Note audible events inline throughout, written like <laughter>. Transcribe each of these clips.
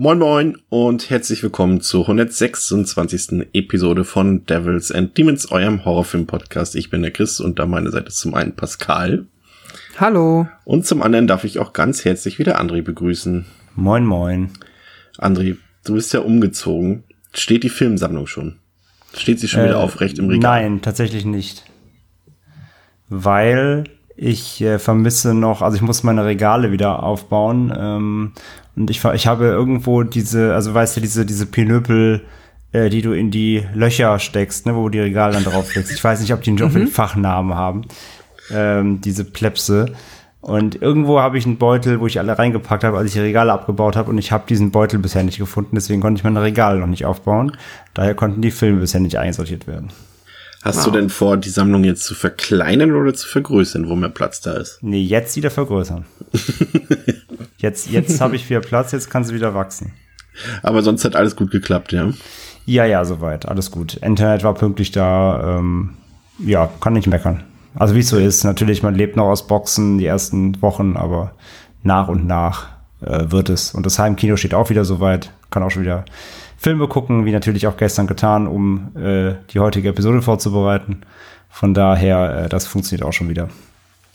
Moin Moin und herzlich willkommen zur 126. Episode von Devils and Demons, eurem Horrorfilm-Podcast. Ich bin der Chris und an meiner Seite ist zum einen Pascal. Hallo. Und zum anderen darf ich auch ganz herzlich wieder André begrüßen. Moin Moin. André, du bist ja umgezogen. Steht die Filmsammlung schon? Steht sie schon Äh, wieder aufrecht im Regal? Nein, tatsächlich nicht. Weil ich äh, vermisse noch, also ich muss meine Regale wieder aufbauen. Ähm, und ich, ich habe irgendwo diese, also weißt du, diese, diese Pinöpel, äh, die du in die Löcher steckst, ne, wo die Regale dann drauf legst. Ich weiß nicht, ob die einen mhm. Fachnamen haben. Ähm, diese Plepse. Und irgendwo habe ich einen Beutel, wo ich alle reingepackt habe, als ich die Regale abgebaut habe. Und ich habe diesen Beutel bisher nicht gefunden. Deswegen konnte ich meine Regale noch nicht aufbauen. Daher konnten die Filme bisher nicht einsortiert werden. Hast du denn vor, die Sammlung jetzt zu verkleinern oder zu vergrößern, wo mehr Platz da ist? Nee, jetzt wieder vergrößern. <laughs> jetzt jetzt habe ich wieder Platz, jetzt kann sie wieder wachsen. Aber sonst hat alles gut geklappt, ja? Ja, ja, soweit. Alles gut. Internet war pünktlich da. Ähm, ja, kann nicht meckern. Also wie es so ist. Natürlich, man lebt noch aus Boxen die ersten Wochen, aber nach und nach äh, wird es. Und das Heimkino steht auch wieder soweit. Kann auch schon wieder Filme gucken, wie natürlich auch gestern getan, um äh, die heutige Episode vorzubereiten. Von daher, äh, das funktioniert auch schon wieder.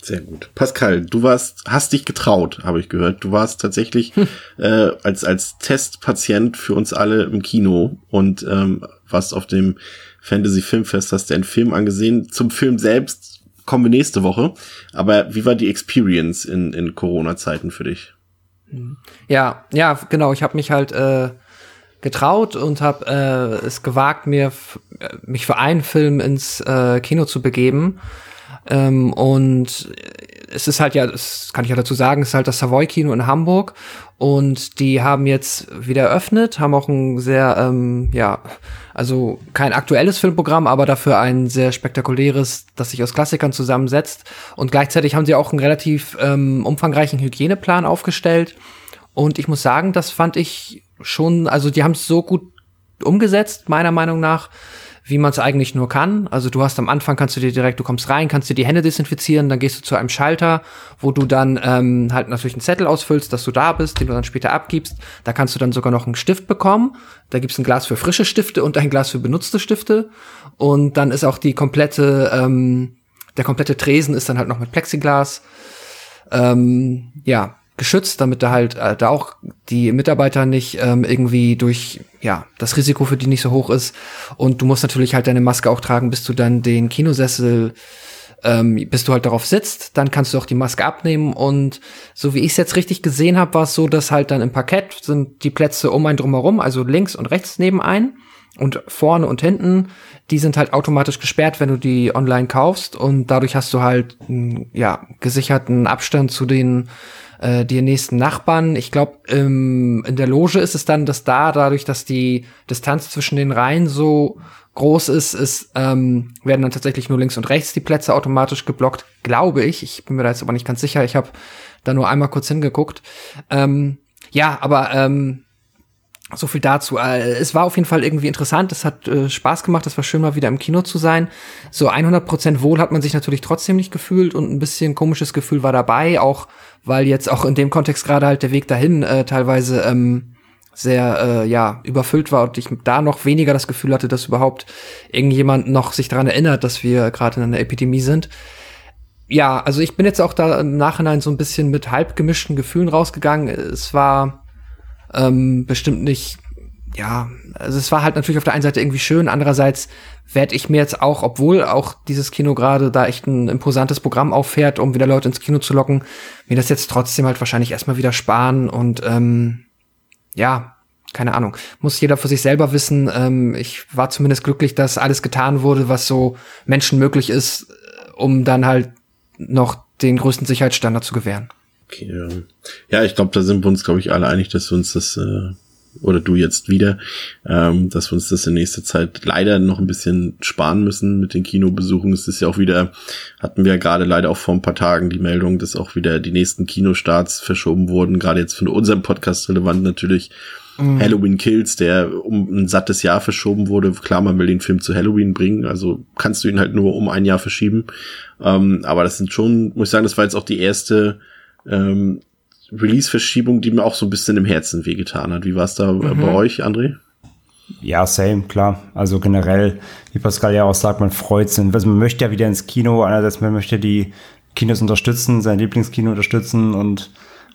Sehr gut. Pascal, du warst, hast dich getraut, habe ich gehört. Du warst tatsächlich äh, als als Testpatient für uns alle im Kino und ähm, warst auf dem Fantasy Filmfest, hast dir einen Film angesehen. Zum Film selbst kommen wir nächste Woche. Aber wie war die Experience in, in Corona-Zeiten für dich? Ja, ja, genau. Ich habe mich halt äh, getraut und habe äh, es gewagt, mir äh, mich für einen Film ins äh, Kino zu begeben. Ähm, und es ist halt ja, das kann ich ja dazu sagen, es ist halt das Savoy Kino in Hamburg und die haben jetzt wieder eröffnet, haben auch ein sehr, ähm, ja, also kein aktuelles Filmprogramm, aber dafür ein sehr spektakuläres, das sich aus Klassikern zusammensetzt. Und gleichzeitig haben sie auch einen relativ ähm, umfangreichen Hygieneplan aufgestellt. Und ich muss sagen, das fand ich schon, also die haben es so gut umgesetzt, meiner Meinung nach, wie man es eigentlich nur kann. Also du hast am Anfang kannst du dir direkt, du kommst rein, kannst dir die Hände desinfizieren, dann gehst du zu einem Schalter, wo du dann ähm, halt natürlich einen Zettel ausfüllst, dass du da bist, den du dann später abgibst. Da kannst du dann sogar noch einen Stift bekommen. Da gibt's ein Glas für frische Stifte und ein Glas für benutzte Stifte. Und dann ist auch die komplette, ähm, der komplette Tresen ist dann halt noch mit Plexiglas ähm, ja, geschützt, damit da halt äh, da auch die Mitarbeiter nicht ähm, irgendwie durch, ja, das Risiko für die nicht so hoch ist. Und du musst natürlich halt deine Maske auch tragen, bis du dann den Kinosessel, ähm, bis du halt darauf sitzt, dann kannst du auch die Maske abnehmen. Und so wie ich es jetzt richtig gesehen habe, war es so, dass halt dann im Parkett sind die Plätze um einen drumherum, also links und rechts neben ein. Und vorne und hinten, die sind halt automatisch gesperrt, wenn du die online kaufst. Und dadurch hast du halt ja, gesicherten Abstand zu den äh, dir nächsten Nachbarn. Ich glaube, ähm, in der Loge ist es dann, dass da, dadurch, dass die Distanz zwischen den Reihen so groß ist, ist ähm, werden dann tatsächlich nur links und rechts die Plätze automatisch geblockt, glaube ich. Ich bin mir da jetzt aber nicht ganz sicher. Ich habe da nur einmal kurz hingeguckt. Ähm, ja, aber ähm, so viel dazu. Äh, Es war auf jeden Fall irgendwie interessant. Es hat äh, Spaß gemacht. Es war schön, mal wieder im Kino zu sein. So 100% wohl hat man sich natürlich trotzdem nicht gefühlt und ein bisschen komisches Gefühl war dabei, auch weil jetzt auch in dem Kontext gerade halt der Weg dahin äh, teilweise ähm, sehr äh, ja überfüllt war und ich da noch weniger das Gefühl hatte, dass überhaupt irgendjemand noch sich daran erinnert, dass wir gerade in einer Epidemie sind. Ja, also ich bin jetzt auch da im Nachhinein so ein bisschen mit halb gemischten Gefühlen rausgegangen. Es war ähm, bestimmt nicht, ja, also es war halt natürlich auf der einen Seite irgendwie schön, andererseits werde ich mir jetzt auch, obwohl auch dieses Kino gerade da echt ein imposantes Programm auffährt, um wieder Leute ins Kino zu locken, mir das jetzt trotzdem halt wahrscheinlich erstmal wieder sparen und ähm, ja, keine Ahnung, muss jeder für sich selber wissen. Ähm, ich war zumindest glücklich, dass alles getan wurde, was so Menschen möglich ist, um dann halt noch den größten Sicherheitsstandard zu gewähren. Okay, ähm, ja, ich glaube, da sind wir uns, glaube ich, alle einig, dass wir uns das äh, oder du jetzt wieder, ähm, dass wir uns das in nächster Zeit leider noch ein bisschen sparen müssen mit den Kinobesuchen. Es ist ja auch wieder, hatten wir ja gerade leider auch vor ein paar Tagen die Meldung, dass auch wieder die nächsten Kinostarts verschoben wurden, gerade jetzt für unseren Podcast relevant natürlich. Mhm. Halloween Kills, der um ein sattes Jahr verschoben wurde. Klar, man will den Film zu Halloween bringen, also kannst du ihn halt nur um ein Jahr verschieben. Ähm, aber das sind schon, muss ich sagen, das war jetzt auch die erste ähm, Release-Verschiebung, die mir auch so ein bisschen im Herzen wehgetan hat. Wie war es da mhm. bei euch, André? Ja, same, klar. Also generell, wie Pascal ja auch sagt, man freut sich. Also man möchte ja wieder ins Kino. Einerseits, man möchte die Kinos unterstützen, sein Lieblingskino unterstützen und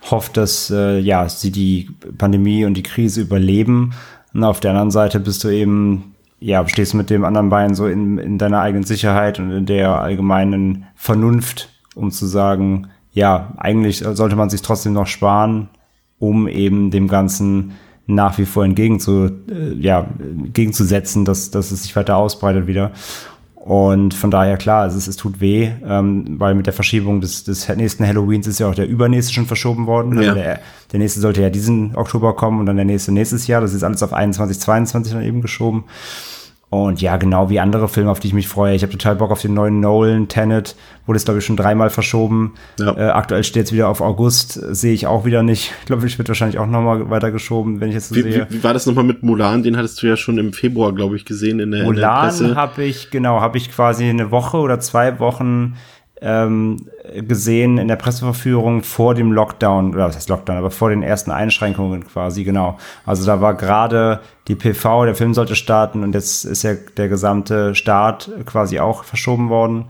hofft, dass äh, ja, sie die Pandemie und die Krise überleben. Und auf der anderen Seite bist du eben, ja, stehst mit dem anderen Bein so in, in deiner eigenen Sicherheit und in der allgemeinen Vernunft, um zu sagen, ja, eigentlich sollte man sich trotzdem noch sparen, um eben dem Ganzen nach wie vor entgegenzu, äh, ja, entgegenzusetzen, dass, dass es sich weiter ausbreitet wieder. Und von daher klar, es, es tut weh, ähm, weil mit der Verschiebung des, des nächsten Halloweens ist ja auch der übernächste schon verschoben worden. Also ja. der, der nächste sollte ja diesen Oktober kommen und dann der nächste nächstes Jahr. Das ist alles auf 21, 22 dann eben geschoben. Und ja, genau wie andere Filme, auf die ich mich freue. Ich habe total Bock auf den neuen Nolan, Tenet, wurde es, glaube ich, schon dreimal verschoben. Ja. Äh, aktuell steht es wieder auf August, sehe ich auch wieder nicht. Ich glaube, ich wird wahrscheinlich auch nochmal weiter geschoben, wenn ich jetzt so wie, sehe. Wie, wie war das nochmal mit Mulan? Den hattest du ja schon im Februar, glaube ich, gesehen in der, Mulan habe ich, genau, habe ich quasi eine Woche oder zwei Wochen ähm, gesehen in der Presseverführung vor dem Lockdown, oder was heißt Lockdown, aber vor den ersten Einschränkungen quasi, genau. Also da war gerade die PV, der Film sollte starten und jetzt ist ja der gesamte Start quasi auch verschoben worden.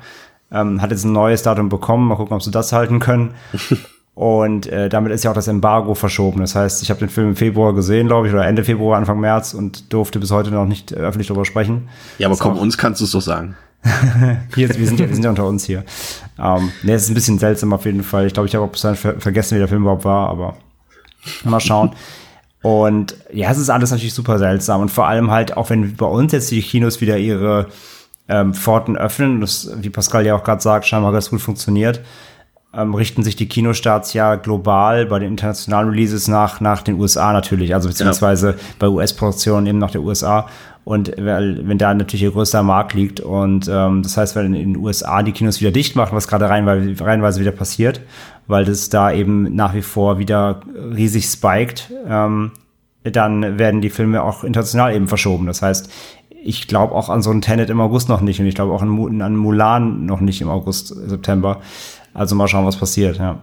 Ähm, hat jetzt ein neues Datum bekommen, mal gucken, ob sie das halten können. <laughs> Und äh, damit ist ja auch das Embargo verschoben. Das heißt, ich habe den Film im Februar gesehen, glaube ich, oder Ende Februar, Anfang März und durfte bis heute noch nicht öffentlich darüber sprechen. Ja, aber komm, uns kannst du es doch sagen. <laughs> hier, wir, sind ja, wir sind ja unter uns hier. Ähm, ne, es ist ein bisschen seltsam auf jeden Fall. Ich glaube, ich habe auch bis dahin ver vergessen, wie der Film überhaupt war, aber mal schauen. Und ja, es ist alles natürlich super seltsam. Und vor allem halt, auch wenn bei uns jetzt die Kinos wieder ihre ähm, Pforten öffnen, das, wie Pascal ja auch gerade sagt, scheinbar ganz gut funktioniert, ähm, richten sich die Kinostarts ja global bei den internationalen Releases nach, nach den USA natürlich, also beziehungsweise ja. bei US-Produktionen eben nach der USA. Und weil, wenn da natürlich ihr größter Markt liegt und ähm, das heißt, wenn in den USA die Kinos wieder dicht machen, was gerade reinweise, reinweise wieder passiert, weil das da eben nach wie vor wieder riesig spiked, ähm, dann werden die Filme auch international eben verschoben. Das heißt, ich glaube auch an so einen Tenet im August noch nicht und ich glaube auch an, an Mulan noch nicht im August, September. Also mal schauen, was passiert, ja.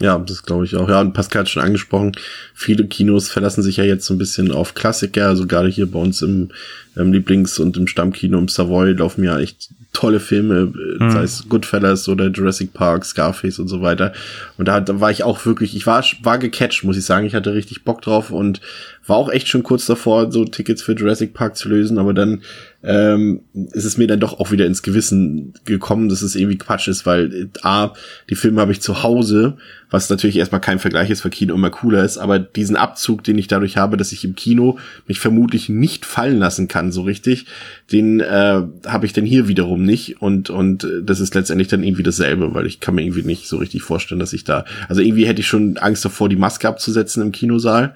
Ja, das glaube ich auch. Ja, und Pascal hat schon angesprochen, viele Kinos verlassen sich ja jetzt so ein bisschen auf Klassiker. Also gerade hier bei uns im, im Lieblings- und im Stammkino im Savoy laufen ja echt tolle Filme, mhm. sei es Goodfellas oder Jurassic Park, Scarface und so weiter. Und da, da war ich auch wirklich, ich war, war gecatcht, muss ich sagen. Ich hatte richtig Bock drauf und war auch echt schon kurz davor, so Tickets für Jurassic Park zu lösen, aber dann ähm, ist es mir dann doch auch wieder ins Gewissen gekommen, dass es irgendwie Quatsch ist, weil äh, A, die Filme habe ich zu Hause, was natürlich erstmal kein Vergleich ist, weil Kino immer cooler ist, aber diesen Abzug, den ich dadurch habe, dass ich im Kino mich vermutlich nicht fallen lassen kann, so richtig, den äh, habe ich dann hier wiederum nicht und und äh, das ist letztendlich dann irgendwie dasselbe, weil ich kann mir irgendwie nicht so richtig vorstellen, dass ich da, also irgendwie hätte ich schon Angst davor, die Maske abzusetzen im Kinosaal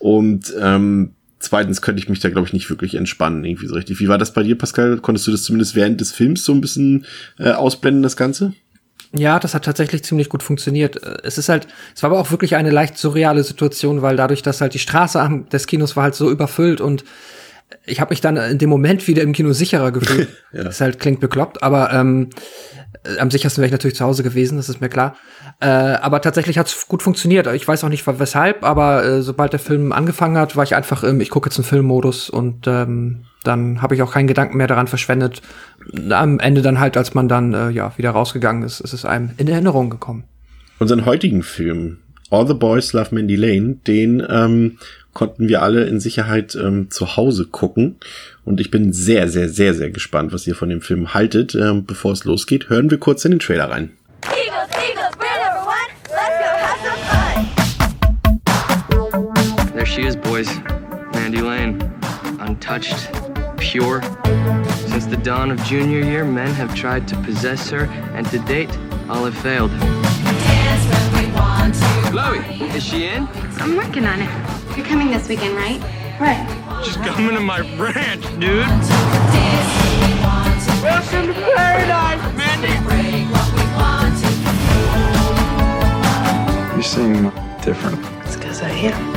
und ähm, zweitens könnte ich mich da, glaube ich, nicht wirklich entspannen, irgendwie so richtig. Wie war das bei dir, Pascal? Konntest du das zumindest während des Films so ein bisschen äh, ausblenden, das Ganze? Ja, das hat tatsächlich ziemlich gut funktioniert. Es ist halt, es war aber auch wirklich eine leicht surreale Situation, weil dadurch, dass halt die Straße des Kinos war halt so überfüllt und ich habe mich dann in dem Moment wieder im Kino sicherer gefühlt. <laughs> ja. Das halt klingt bekloppt, aber ähm, äh, am sichersten wäre ich natürlich zu Hause gewesen, das ist mir klar. Äh, aber tatsächlich hat es gut funktioniert. Ich weiß auch nicht weshalb, aber äh, sobald der Film angefangen hat, war ich einfach im, ich gucke jetzt einen Filmmodus und ähm, dann habe ich auch keinen Gedanken mehr daran verschwendet. Am Ende dann halt, als man dann äh, ja wieder rausgegangen ist, ist es einem in Erinnerung gekommen. Unseren heutigen Film, All the Boys Love Mandy Lane, den ähm, konnten wir alle in Sicherheit ähm, zu Hause gucken. Und ich bin sehr, sehr, sehr, sehr gespannt, was ihr von dem Film haltet. Ähm, bevor es losgeht, hören wir kurz in den Trailer rein. Eagles, Eagles, we're number one. Let's go have some fun. There she is, boys. Mandy Lane. Untouched, pure. Since the dawn of junior year, men have tried to possess her, and to date, all have failed. Chloe, is she in? I'm working on it. You're coming this weekend, right? Right. She's coming to my ranch, dude. Welcome to paradise, Mandy. You seem different. It's because I am.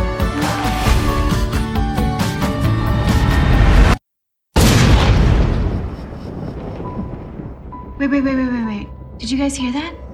Wait, wait, wait, wait, wait, wait. Did you guys hear that?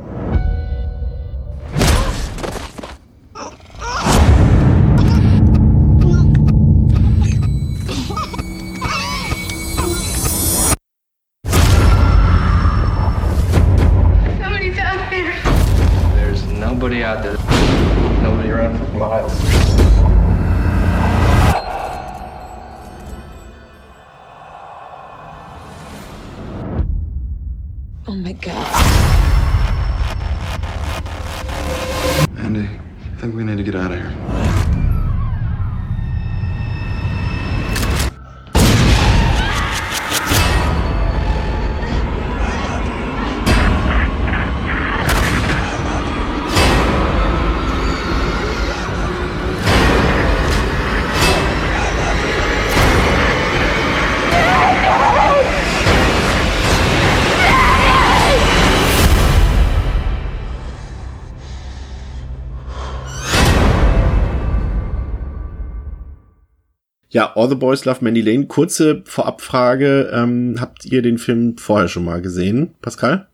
Ja, All the Boys Love Mandy Lane. Kurze Vorabfrage. Ähm, habt ihr den Film vorher schon mal gesehen, Pascal?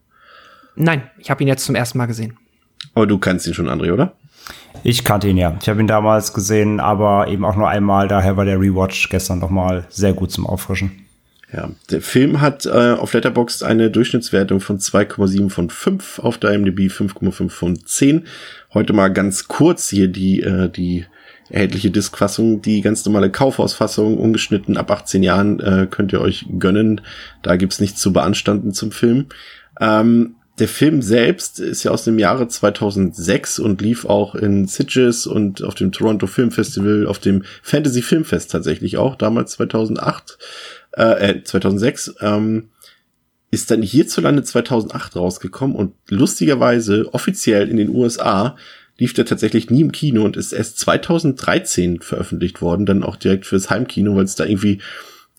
Nein, ich habe ihn jetzt zum ersten Mal gesehen. Aber du kannst ihn schon, André, oder? Ich kannte ihn ja. Ich habe ihn damals gesehen, aber eben auch nur einmal. Daher war der Rewatch gestern noch mal sehr gut zum Auffrischen. Ja, der Film hat äh, auf Letterboxd eine Durchschnittswertung von 2,7 von 5, auf der IMDb 5,5 von 10. Heute mal ganz kurz hier die, äh, die erhältliche Diskfassung, die ganz normale Kaufhausfassung, ungeschnitten ab 18 Jahren, äh, könnt ihr euch gönnen. Da gibt's nichts zu beanstanden zum Film. Ähm, der Film selbst ist ja aus dem Jahre 2006 und lief auch in Sitges und auf dem Toronto Film Festival, auf dem Fantasy Filmfest tatsächlich auch, damals 2008, äh, 2006. Ähm, ist dann hierzulande 2008 rausgekommen und lustigerweise offiziell in den USA lief der tatsächlich nie im Kino und ist erst 2013 veröffentlicht worden, dann auch direkt fürs Heimkino, weil es da irgendwie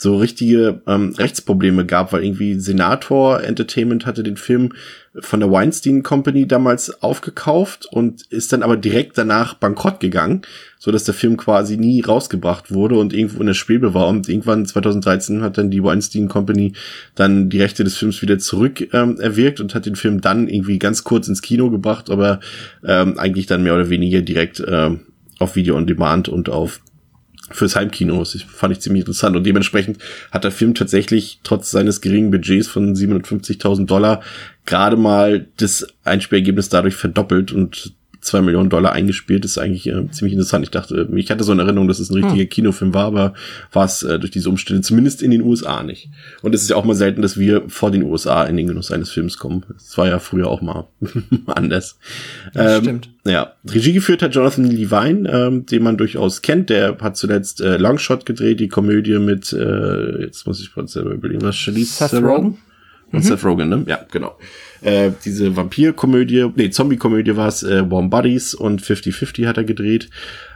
so richtige ähm, Rechtsprobleme gab, weil irgendwie Senator Entertainment hatte den Film von der Weinstein Company damals aufgekauft und ist dann aber direkt danach bankrott gegangen, so dass der Film quasi nie rausgebracht wurde und irgendwo in der Schwebe war. Und irgendwann 2013 hat dann die Weinstein Company dann die Rechte des Films wieder zurück ähm, erwirkt und hat den Film dann irgendwie ganz kurz ins Kino gebracht, aber ähm, eigentlich dann mehr oder weniger direkt ähm, auf Video on Demand und auf fürs Heimkino. Das fand ich ziemlich interessant. Und dementsprechend hat der Film tatsächlich trotz seines geringen Budgets von 750.000 Dollar gerade mal das Einspielergebnis dadurch verdoppelt und zwei Millionen Dollar eingespielt, ist eigentlich äh, ziemlich interessant. Ich dachte, ich hatte so eine Erinnerung, dass es ein richtiger Kinofilm war, aber war es äh, durch diese Umstände zumindest in den USA nicht. Und es ist ja auch mal selten, dass wir vor den USA in den Genuss eines Films kommen. Das war ja früher auch mal <laughs> anders. Das Ähm, stimmt. Ja, Regie geführt hat Jonathan Levine, ähm, den man durchaus kennt. Der hat zuletzt äh, Longshot gedreht, die Komödie mit, äh, jetzt muss ich kurz selber überlegen, was Charlize Seth Theron? Und Seth Rogen, ne? Ja, genau. Äh, diese Vampir-Komödie, nee, Zombie-Komödie war es, äh, Warm Buddies und 50-50 hat er gedreht.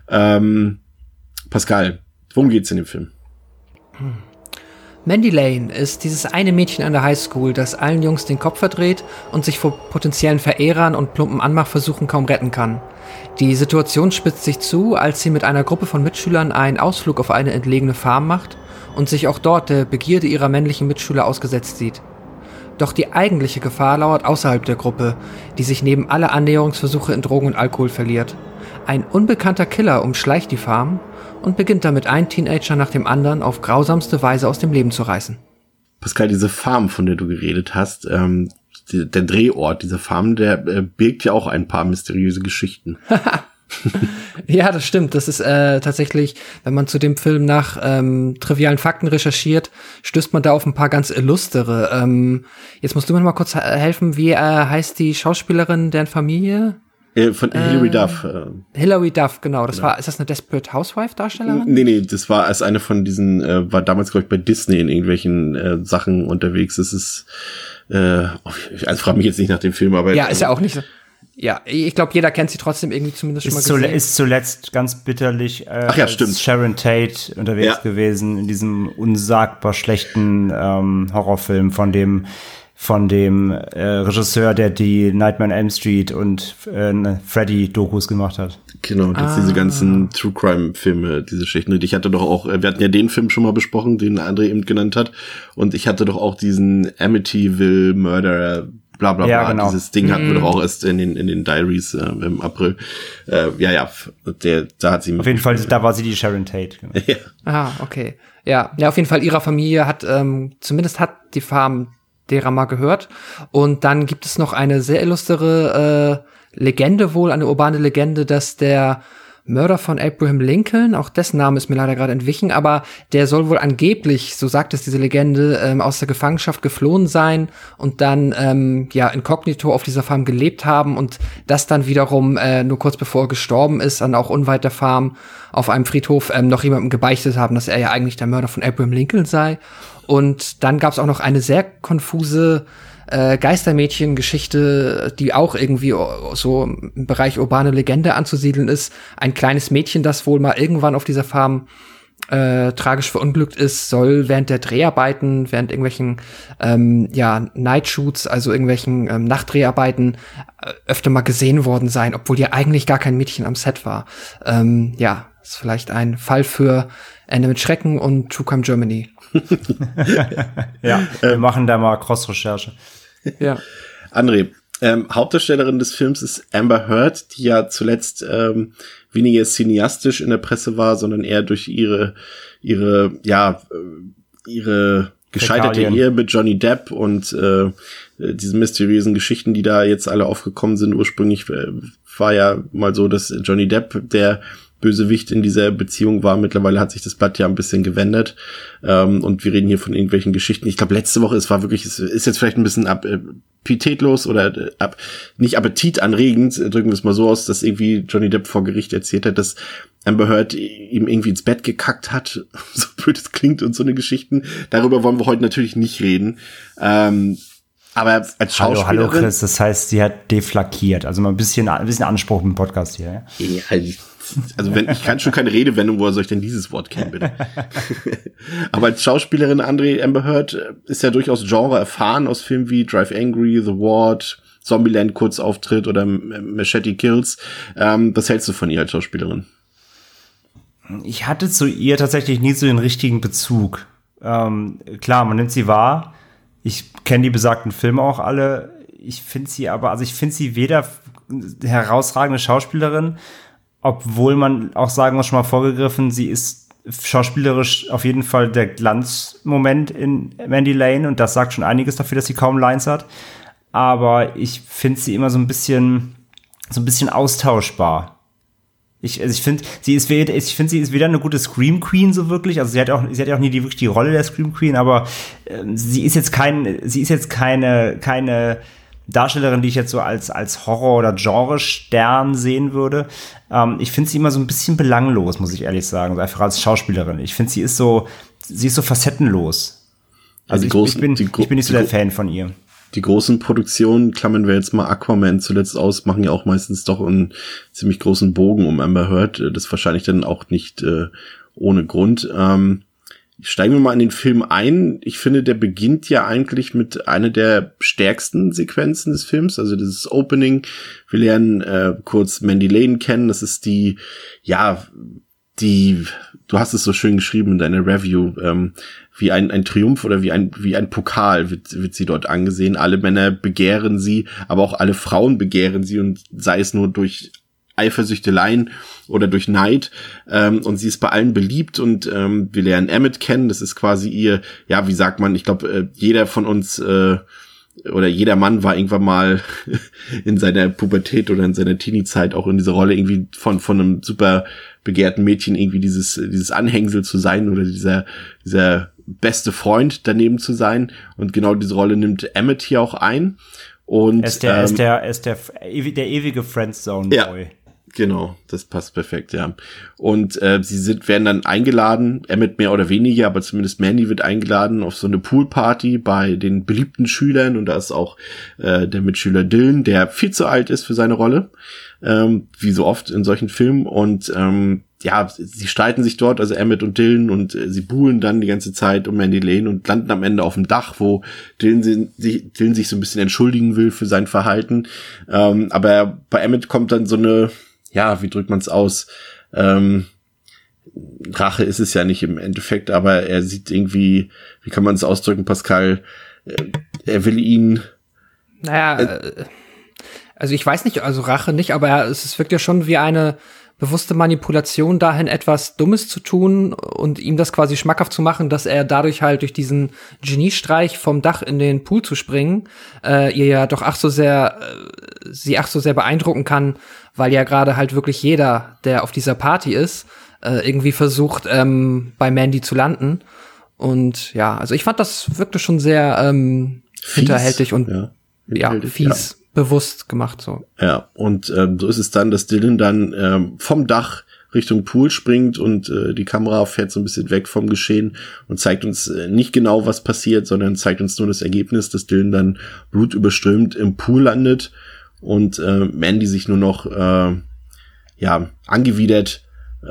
Ähm, Pascal, worum geht's in dem Film? Mandy Lane ist dieses eine Mädchen an der Highschool, das allen Jungs den Kopf verdreht und sich vor potenziellen Verehrern und plumpen Anmachversuchen kaum retten kann. Die Situation spitzt sich zu, als sie mit einer Gruppe von Mitschülern einen Ausflug auf eine entlegene Farm macht und sich auch dort der Begierde ihrer männlichen Mitschüler ausgesetzt sieht. Doch die eigentliche Gefahr lauert außerhalb der Gruppe, die sich neben alle Annäherungsversuche in Drogen und Alkohol verliert. Ein unbekannter Killer umschleicht die Farm und beginnt damit einen Teenager nach dem anderen auf grausamste Weise aus dem Leben zu reißen. Pascal, diese Farm, von der du geredet hast, ähm, der Drehort dieser Farm, der äh, birgt ja auch ein paar mysteriöse Geschichten. <laughs> Ja, das stimmt. Das ist äh, tatsächlich, wenn man zu dem Film nach ähm, trivialen Fakten recherchiert, stößt man da auf ein paar ganz illustere. Ähm, jetzt musst du mir noch mal kurz he- helfen, wie äh, heißt die Schauspielerin, deren Familie? Äh, von Hilary Duff. Äh, Hilary Duff, genau. Das war, ist das eine Desperate Housewife Darstellerin? nee, nee, das war als eine von diesen, äh, war damals, glaube ich, bei Disney in irgendwelchen äh, Sachen unterwegs. Das ist, äh, also frag mich jetzt nicht nach dem Film, aber Ja, ist ja auch nicht so. Ja, ich glaube, jeder kennt sie trotzdem irgendwie zumindest schon Ist, mal gesehen. ist zuletzt ganz bitterlich äh, Ach ja, stimmt. Sharon Tate unterwegs Ja. gewesen in diesem unsagbar schlechten ähm, Horrorfilm von dem von dem äh, Regisseur, der die Nightmare on Elm Street und äh, Freddy-Dokus gemacht hat. Genau, das diese ganzen True Crime Filme, diese Geschichten. Und ich hatte doch auch, äh, wir hatten ja den Film schon mal besprochen, den André eben genannt hat. Und ich hatte doch auch diesen Amityville Murderer, bla bla bla. Ja, genau. Dieses Ding hatten wir doch auch erst in den, in den Diaries äh, im April. Äh, ja, ja, der, da hat sie Auf jeden Fall, da war sie die Sharon Tate. Genau. <laughs> ja. Ah, okay. Ja, ja, auf jeden Fall ihrer Familie hat, ähm, zumindest hat die Farm derer mal gehört. Und dann gibt es noch eine sehr illustre äh, Legende wohl, eine urbane Legende, dass der Mörder von Abraham Lincoln, auch dessen Name ist mir leider gerade entwichen, aber der soll wohl angeblich, so sagt es diese Legende, ähm, aus der Gefangenschaft geflohen sein und dann ähm, ja inkognito auf dieser Farm gelebt haben und das dann wiederum äh, nur kurz bevor er gestorben ist, dann auch unweit der Farm auf einem Friedhof ähm, noch jemandem gebeichtet haben, dass er ja eigentlich der Mörder von Abraham Lincoln sei. Und dann gab es auch noch eine sehr konfuse äh, Geistermädchen-Geschichte, die auch irgendwie so im Bereich urbane Legende anzusiedeln ist. Ein kleines Mädchen, das wohl mal irgendwann auf dieser Farm äh, tragisch verunglückt ist, soll während der Dreharbeiten, während irgendwelchen ähm, ja, Nightshoots, also irgendwelchen ähm, Nachtdreharbeiten, äh, öfter mal gesehen worden sein, obwohl ja eigentlich gar kein Mädchen am Set war. Ähm, ja, ist vielleicht ein Fall für Ende mit Schrecken und True Crime Germany. <laughs> Ja, wir machen da mal Cross-Recherche. Ja. André, ähm, Hauptdarstellerin des Films ist Amber Heard, die ja zuletzt ähm, weniger cineastisch in der Presse war, sondern eher durch ihre, ihre, ja, äh, ihre gescheiterte Fäkalien. Ehe mit Johnny Depp und äh, diese mysteriösen Geschichten, die da jetzt alle aufgekommen sind. Ursprünglich äh, war ja mal so, dass Johnny Depp der Bösewicht in dieser Beziehung war. Mittlerweile hat sich das Blatt ja ein bisschen gewendet. Ähm, und wir reden hier von irgendwelchen Geschichten. Ich glaube, letzte Woche, es war wirklich, es ist jetzt vielleicht ein bisschen appetetlos oder äh, ab, nicht appetitanregend, äh, drücken wir es mal so aus, dass irgendwie Johnny Depp vor Gericht erzählt hat, dass Amber Heard ihm irgendwie ins Bett gekackt hat, <laughs> so blöd es klingt und so eine Geschichten. Darüber wollen wir heute natürlich nicht reden. Ähm, aber als Hallo, Schauspielerin... hallo Chris, das heißt, sie hat deflackiert. Also mal ein bisschen, ein bisschen Anspruch im Podcast hier. Ja? Ja, ich- also wenn, ich kann schon keine Redewendung, woher soll ich denn dieses Wort kennen, bitte? <laughs> Aber als Schauspielerin André Amber Heard äh, ist ja durchaus Genre erfahren aus Filmen wie Drive Angry, The Ward, Zombieland Kurzauftritt oder Machete Kills. Ähm, was hältst du von ihr als Schauspielerin? Ich hatte zu ihr tatsächlich nie so den richtigen Bezug. Ähm, klar, man nimmt sie wahr. Ich kenne die besagten Filme auch alle. Ich finde sie aber, also ich finde sie weder herausragende Schauspielerin, obwohl man auch sagen muss, schon mal vorgegriffen, sie ist schauspielerisch auf jeden Fall der Glanzmoment in Mandy Lane und das sagt schon einiges dafür, dass sie kaum Lines hat. Aber ich finde sie immer so ein bisschen, so ein bisschen austauschbar. Ich, also ich finde, sie ist weder, ich finde, sie ist weder eine gute Scream Queen so wirklich. Also sie hat auch, sie hat ja auch nie die wirklich die Rolle der Scream Queen, aber ähm, sie ist jetzt kein, sie ist jetzt keine, keine Darstellerin, die ich jetzt so als, als Horror- oder Genre-Stern sehen würde. Ähm, ich finde sie immer so ein bisschen belanglos, muss ich ehrlich sagen. So einfach als Schauspielerin. Ich finde, sie ist so, sie ist so facettenlos. Also die ich, großen- ich, bin, ich bin nicht so der Fan von ihr. Die großen Produktionen, klammern wir jetzt mal Aquaman zuletzt aus, machen ja auch meistens doch einen ziemlich großen Bogen um Amber Heard. Das wahrscheinlich dann auch nicht äh, ohne Grund. Ähm, steigen wir mal in den Film ein. Ich finde, der beginnt ja eigentlich mit einer der stärksten Sequenzen des Films, also dieses Opening. Wir lernen äh, kurz Mandy Lane kennen. Das ist die, ja, die, du hast es so schön geschrieben in deiner Review, ähm, wie ein, ein Triumph oder wie ein, wie ein Pokal wird, wird sie dort angesehen. Alle Männer begehren sie, aber auch alle Frauen begehren sie und sei es nur durch Eifersüchteleien oder durch Neid. Ähm, und sie ist bei allen beliebt und ähm, wir lernen Emmett kennen. Das ist quasi ihr, ja, wie sagt man, ich glaube, äh, jeder von uns äh, oder jeder Mann war irgendwann mal <laughs> in seiner Pubertät oder in seiner Teenie-Zeit auch in dieser Rolle irgendwie von, von einem super begehrten Mädchen irgendwie dieses, dieses Anhängsel zu sein oder dieser, dieser beste Freund daneben zu sein. Und genau diese Rolle nimmt Emmett hier auch ein. Und Er ist der, er ähm, ist der, er ist der, der ewige Friendzone-Boy. Ja. Genau, das passt perfekt, ja. Und äh, sie sind, werden dann eingeladen, Emmett mehr oder weniger, aber zumindest Mandy wird eingeladen auf so eine Poolparty bei den beliebten Schülern und da ist auch äh, der Mitschüler Dylan, der viel zu alt ist für seine Rolle, ähm, wie so oft in solchen Filmen und ähm, ja, sie streiten sich dort, also Emmett und Dylan, und äh, sie buhlen dann die ganze Zeit um Mandy Lane und landen am Ende auf dem Dach, wo Dylan, sich, Dylan sich so ein bisschen entschuldigen will für sein Verhalten. Ähm, aber bei Emmett kommt dann so eine, ja, wie drückt man es aus? Ähm, Rache ist es ja nicht im Endeffekt, aber er sieht irgendwie, wie kann man es ausdrücken, Pascal, äh, er will ihn. Naja, äh, also ich weiß nicht, also Rache nicht, aber es wirkt ja schon wie eine bewusste Manipulation dahin, etwas Dummes zu tun und ihm das quasi schmackhaft zu machen, dass er dadurch halt durch diesen Geniestreich vom Dach in den Pool zu springen, äh, ihr ja doch ach so sehr, äh, sie ach so sehr beeindrucken kann, weil ja gerade halt wirklich jeder, der auf dieser Party ist, äh, irgendwie versucht, ähm, bei Mandy zu landen. Und ja, also ich fand, das wirkte schon sehr ähm, hinterhältig und ja, ja fies. Ja bewusst gemacht so. Ja, und ähm, so ist es dann, dass Dylan dann ähm, vom Dach Richtung Pool springt und äh, die Kamera fährt so ein bisschen weg vom Geschehen und zeigt uns äh, nicht genau, was passiert, sondern zeigt uns nur das Ergebnis, dass Dylan dann blutüberströmt im Pool landet und äh, Mandy sich nur noch äh, ja angewidert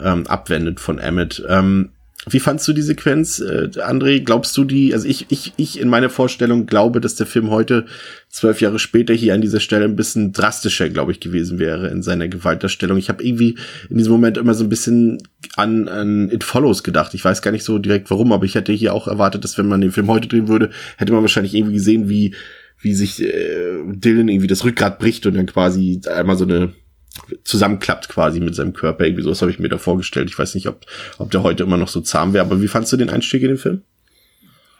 ähm, abwendet von Emmett. Ähm, wie fandst du die Sequenz, äh, André? Glaubst du die, also ich, ich, ich in meiner Vorstellung glaube, dass der Film heute, zwölf Jahre später, hier an dieser Stelle ein bisschen drastischer, glaube ich, gewesen wäre in seiner Gewaltdarstellung. Ich habe irgendwie in diesem Moment immer so ein bisschen an, an It Follows gedacht. Ich weiß gar nicht so direkt warum, aber ich hätte hier auch erwartet, dass wenn man den Film heute drehen würde, hätte man wahrscheinlich irgendwie gesehen, wie, wie sich äh, Dylan irgendwie das Rückgrat bricht und dann quasi einmal so eine zusammenklappt quasi mit seinem Körper. Irgendwie so, das habe ich mir da vorgestellt. Ich weiß nicht, ob, ob der heute immer noch so zahm wäre, aber wie fandst du den Einstieg in den Film?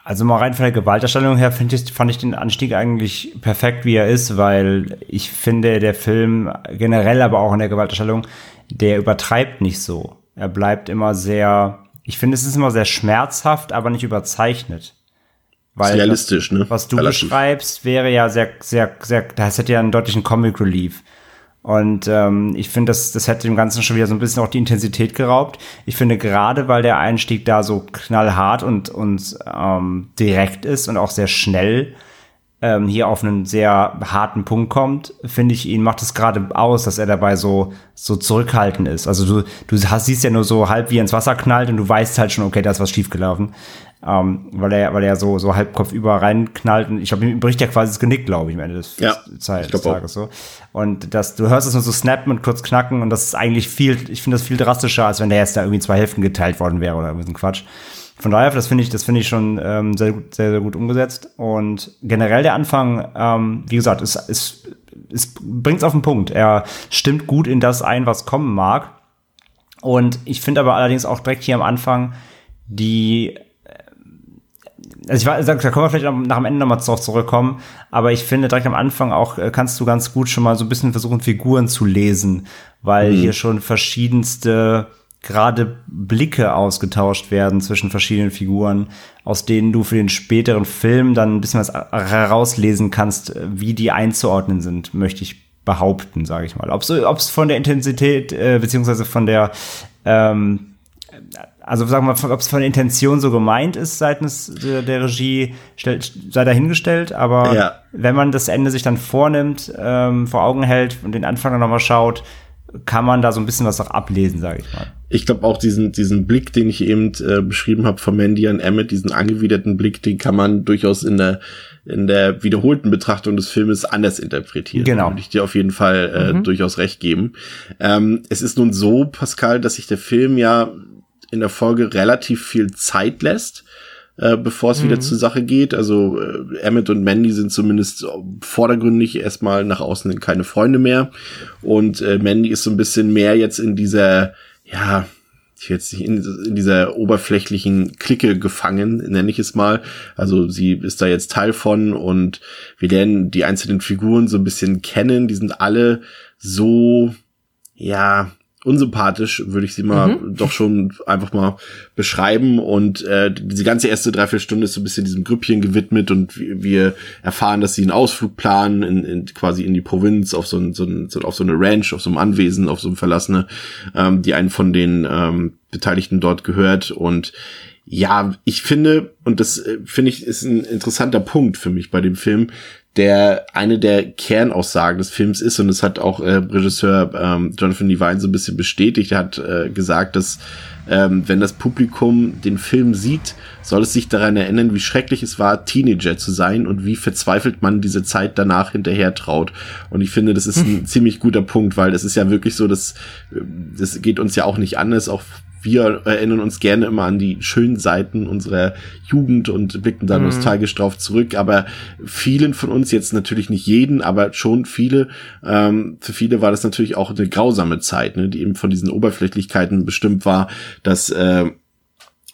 Also mal rein von der Gewalterstellung her finde ich, fand ich den Anstieg eigentlich perfekt, wie er ist, weil ich finde, der Film generell, aber auch in der Gewalterstellung, der übertreibt nicht so. Er bleibt immer sehr, ich finde, es ist immer sehr schmerzhaft, aber nicht überzeichnet. Weil realistisch, das, ne? Was du Relativ. beschreibst, wäre ja sehr, sehr, sehr, das hätte ja einen deutlichen Comic Relief. Und ähm, ich finde, das, das hätte dem Ganzen schon wieder so ein bisschen auch die Intensität geraubt. Ich finde gerade, weil der Einstieg da so knallhart und, und ähm, direkt ist und auch sehr schnell ähm, hier auf einen sehr harten Punkt kommt, finde ich, ihn macht es gerade aus, dass er dabei so, so zurückhaltend ist. Also du, du hast, siehst ja nur so halb wie ins Wasser knallt und du weißt halt schon, okay, da ist was schiefgelaufen ähm, weil er, weil er so, so halb kopfüber reinknallt und ich glaube, ihm bricht ja quasi das Genick, glaube ich, am Ende des, ja, Zeit, des Tages so. Und das, du hörst es nur so snappen und kurz knacken und das ist eigentlich viel, ich finde das viel drastischer, als wenn der jetzt da irgendwie zwei Hälften geteilt worden wäre oder irgendwie so ein Quatsch. Von daher, das finde ich, das finde ich schon ähm, sehr, sehr, sehr gut umgesetzt. Und generell der Anfang, ähm, wie gesagt, ist, ist, ist bringt es auf den Punkt. Er stimmt gut in das ein, was kommen mag. Und ich finde aber allerdings auch direkt hier am Anfang die also ich weiß, da können wir vielleicht nach dem Ende nochmal zurückkommen, aber ich finde direkt am Anfang auch äh, kannst du ganz gut schon mal so ein bisschen versuchen, Figuren zu lesen, weil mhm. hier schon verschiedenste gerade Blicke ausgetauscht werden zwischen verschiedenen Figuren, aus denen du für den späteren Film dann ein bisschen was herauslesen kannst, wie die einzuordnen sind, möchte ich behaupten, sage ich mal. Ob es von der Intensität äh, beziehungsweise von der ähm, also sagen wir, ob es von der Intention so gemeint ist seitens der, der Regie, stellt, sei dahingestellt, aber ja. wenn man das Ende sich dann vornimmt, ähm, vor Augen hält und den Anfang dann nochmal schaut, kann man da so ein bisschen was auch ablesen, sage ich mal. Ich glaube auch diesen, diesen Blick, den ich eben äh, beschrieben habe von Mandy an Emmett, diesen angewiderten Blick, den kann man durchaus in der in der wiederholten Betrachtung des Filmes anders interpretieren. Genau. Würde ich dir auf jeden Fall äh, mhm. durchaus recht geben. Ähm, es ist nun so, Pascal, dass sich der Film ja in der Folge relativ viel Zeit lässt, äh, bevor es mhm. wieder zur Sache geht. Also äh, Emmett und Mandy sind zumindest vordergründig erstmal nach außen keine Freunde mehr. Und äh, Mandy ist so ein bisschen mehr jetzt in dieser, ja, ich will jetzt nicht in, in dieser oberflächlichen Clique gefangen, nenne ich es mal. Also sie ist da jetzt Teil von und wir lernen die einzelnen Figuren so ein bisschen kennen. Die sind alle so, ja, unsympathisch, würde ich sie mal mhm. doch schon einfach mal beschreiben. Und äh, diese ganze erste Dreiviertelstunde ist so ein bisschen diesem Grüppchen gewidmet und wir erfahren, dass sie einen Ausflug planen, in, in, quasi in die Provinz, auf so, ein, so, ein, so, auf so eine Ranch, auf so einem Anwesen, auf so einem Verlassene, ähm, die einen von den ähm, Beteiligten dort gehört. Und ja, ich finde, und das äh, finde ich ist ein interessanter Punkt für mich bei dem Film, der eine der Kernaussagen des Films ist und es hat auch äh, Regisseur ähm, Jonathan Levine so ein bisschen bestätigt. Er hat äh, gesagt, dass ähm, wenn das Publikum den Film sieht, soll es sich daran erinnern, wie schrecklich es war, Teenager zu sein und wie verzweifelt man diese Zeit danach hinterher traut. Und ich finde, das ist ein hm. ziemlich guter Punkt, weil es ist ja wirklich so, dass äh, das geht uns ja auch nicht anders, auch wir erinnern uns gerne immer an die schönen Seiten unserer Jugend und blicken da mhm. nostalgisch drauf zurück. Aber vielen von uns, jetzt natürlich nicht jeden, aber schon viele, ähm, für viele war das natürlich auch eine grausame Zeit, ne, die eben von diesen Oberflächlichkeiten bestimmt war, dass äh,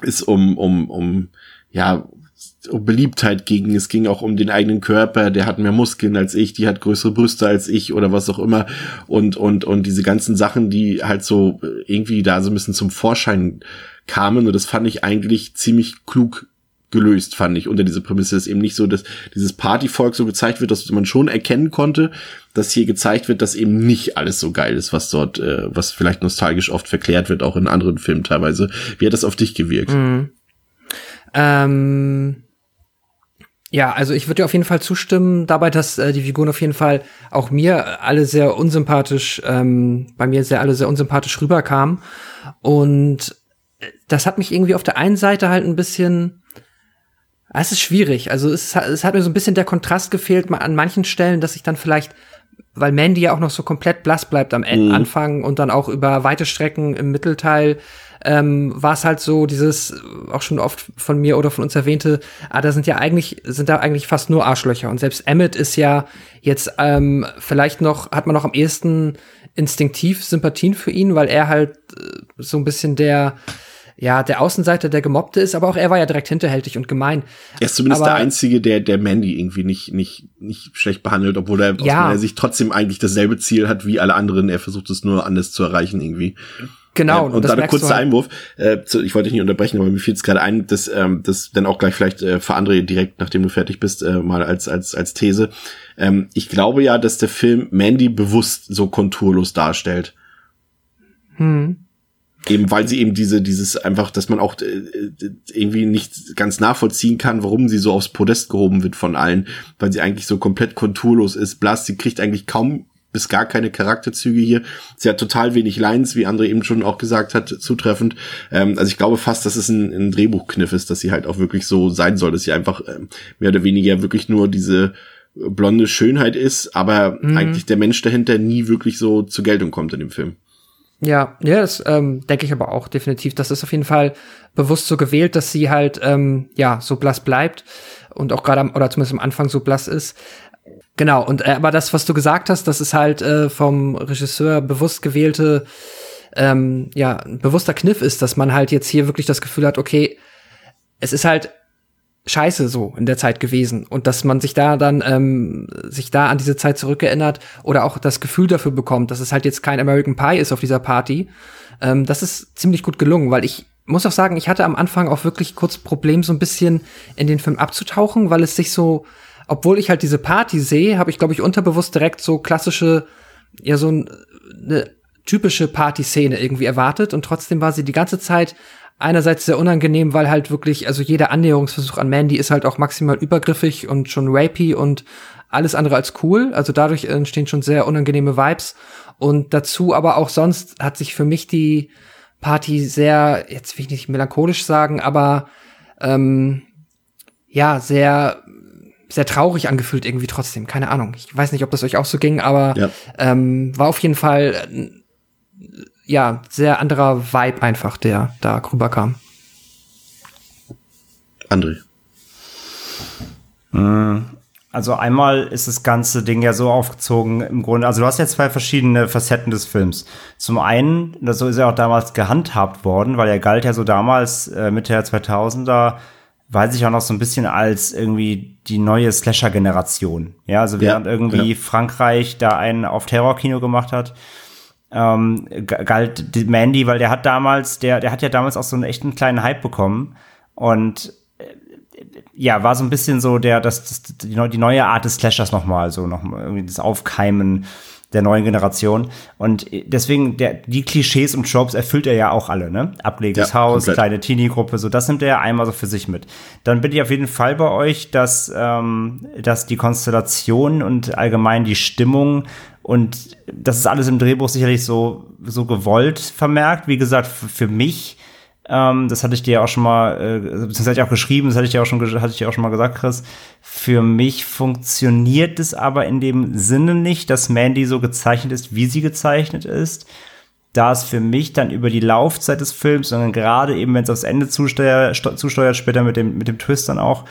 es um, um, um ja, um Beliebtheit ging. Es ging auch um den eigenen Körper. Der hat mehr Muskeln als ich, die hat größere Brüste als ich oder was auch immer. Und, und, und diese ganzen Sachen, die halt so irgendwie da so ein bisschen zum Vorschein kamen. Und das fand ich eigentlich ziemlich klug gelöst, fand ich, unter diese Prämisse. Es ist eben nicht so, dass dieses Partyvolk so gezeigt wird, dass man schon erkennen konnte, dass hier gezeigt wird, dass eben nicht alles so geil ist, was dort, äh, was vielleicht nostalgisch oft verklärt wird, auch in anderen Filmen teilweise. Wie hat das auf dich gewirkt? Mhm. Ähm, ja, also ich würde dir auf jeden Fall zustimmen dabei, dass äh, die Figuren auf jeden Fall auch mir alle sehr unsympathisch, ähm, bei mir sehr alle sehr unsympathisch rüberkamen. Und das hat mich irgendwie auf der einen Seite halt ein bisschen, es ist schwierig. Also es, es hat mir so ein bisschen der Kontrast gefehlt an manchen Stellen, dass ich dann vielleicht weil Mandy ja auch noch so komplett blass bleibt am mhm. Anfang und dann auch über weite Strecken im Mittelteil ähm, war es halt so dieses auch schon oft von mir oder von uns erwähnte, ah, da sind ja eigentlich sind da eigentlich fast nur Arschlöcher und selbst Emmett ist ja jetzt ähm, vielleicht noch hat man noch am ehesten instinktiv Sympathien für ihn, weil er halt äh, so ein bisschen der ja, der Außenseiter, der Gemobbte ist, aber auch er war ja direkt hinterhältig und gemein. Er ist zumindest aber, der Einzige, der, der Mandy irgendwie nicht, nicht, nicht schlecht behandelt, obwohl er ja. aus meiner Sicht trotzdem eigentlich dasselbe Ziel hat wie alle anderen. Er versucht es nur anders zu erreichen irgendwie. Genau. Ähm, und dann ein kurzer halt. Einwurf. Äh, zu, ich wollte dich nicht unterbrechen, aber mir fiel es gerade ein, dass ähm, das dann auch gleich vielleicht äh, für andere direkt, nachdem du fertig bist, äh, mal als als als These. Ähm, ich glaube ja, dass der Film Mandy bewusst so konturlos darstellt. Hm. Eben weil sie eben diese, dieses einfach, dass man auch äh, irgendwie nicht ganz nachvollziehen kann, warum sie so aufs Podest gehoben wird von allen, weil sie eigentlich so komplett konturlos ist. Blass, sie kriegt eigentlich kaum bis gar keine Charakterzüge hier. Sie hat total wenig Lines, wie André eben schon auch gesagt hat, zutreffend. Ähm, also ich glaube fast, dass es ein, ein Drehbuchkniff ist, dass sie halt auch wirklich so sein soll, dass sie einfach ähm, mehr oder weniger wirklich nur diese blonde Schönheit ist, aber mhm. eigentlich der Mensch dahinter nie wirklich so zur Geltung kommt in dem Film. Ja, ja, das ähm, denke ich aber auch definitiv. Das ist auf jeden Fall bewusst so gewählt, dass sie halt ähm, ja so blass bleibt und auch gerade oder zumindest am Anfang so blass ist. Genau, und äh, aber das, was du gesagt hast, das ist halt äh, vom Regisseur bewusst gewählte, ähm, ja, bewusster Kniff ist, dass man halt jetzt hier wirklich das Gefühl hat, okay, es ist halt scheiße so in der Zeit gewesen. Und dass man sich da dann ähm, sich da an diese Zeit zurückerinnert oder auch das Gefühl dafür bekommt, dass es halt jetzt kein American Pie ist auf dieser Party, ähm, das ist ziemlich gut gelungen, weil ich muss auch sagen, ich hatte am Anfang auch wirklich kurz Problem, so ein bisschen in den Film abzutauchen, weil es sich so obwohl ich halt diese Party sehe, habe ich, glaube ich, unterbewusst direkt so klassische, ja, so eine typische Party-Szene irgendwie erwartet. Und trotzdem war sie die ganze Zeit einerseits sehr unangenehm, weil halt wirklich, also jeder Annäherungsversuch an Mandy ist halt auch maximal übergriffig und schon rapey und alles andere als cool. Also dadurch entstehen schon sehr unangenehme Vibes. Und dazu aber auch sonst hat sich für mich die Party sehr, jetzt will ich nicht melancholisch sagen, aber ähm, ja, sehr sehr traurig angefühlt irgendwie trotzdem. Keine Ahnung. Ich weiß nicht, ob das euch auch so ging, aber ja. ähm, war auf jeden Fall äh, ja sehr anderer Vibe einfach, der da rüberkam. André. Hm, also einmal ist das ganze Ding ja so aufgezogen im Grunde. Also du hast ja zwei verschiedene Facetten des Films. Zum einen, das so ist ja auch damals gehandhabt worden, weil er galt ja so damals äh, Mitte der 2000er weiß ich auch noch so ein bisschen als irgendwie die neue Slasher-Generation. Ja, also während ja, irgendwie ja. Frankreich da einen auf Terrorkino gemacht hat, ähm, galt Mandy, weil der hat damals, der, der hat ja damals auch so einen echten kleinen Hype bekommen und äh, ja, war so ein bisschen so der, das, das die, neue Art des Slashers nochmal, so noch irgendwie das Aufkeimen der neuen Generation. Und deswegen, der, die Klischees und Tropes erfüllt er ja auch alle, ne? Ablegendes ja, Haus, komplett. kleine Teenie-Gruppe, so das nimmt er ja einmal so für sich mit. Dann bin ich auf jeden Fall bei euch, dass, ähm, dass die Konstellation und allgemein die Stimmung und das ist alles im Drehbuch sicherlich so, so gewollt vermerkt. Wie gesagt, für mich ähm, das hatte ich dir auch schon mal, äh, beziehungsweise hatte ich auch geschrieben, das hatte ich dir auch schon, hatte ich dir auch schon mal gesagt, Chris. Für mich funktioniert es aber in dem Sinne nicht, dass Mandy so gezeichnet ist, wie sie gezeichnet ist. Da es für mich dann über die Laufzeit des Films, sondern gerade eben, wenn es aufs Ende zusteuert, zusteuert später mit dem, mit dem Twist dann auch,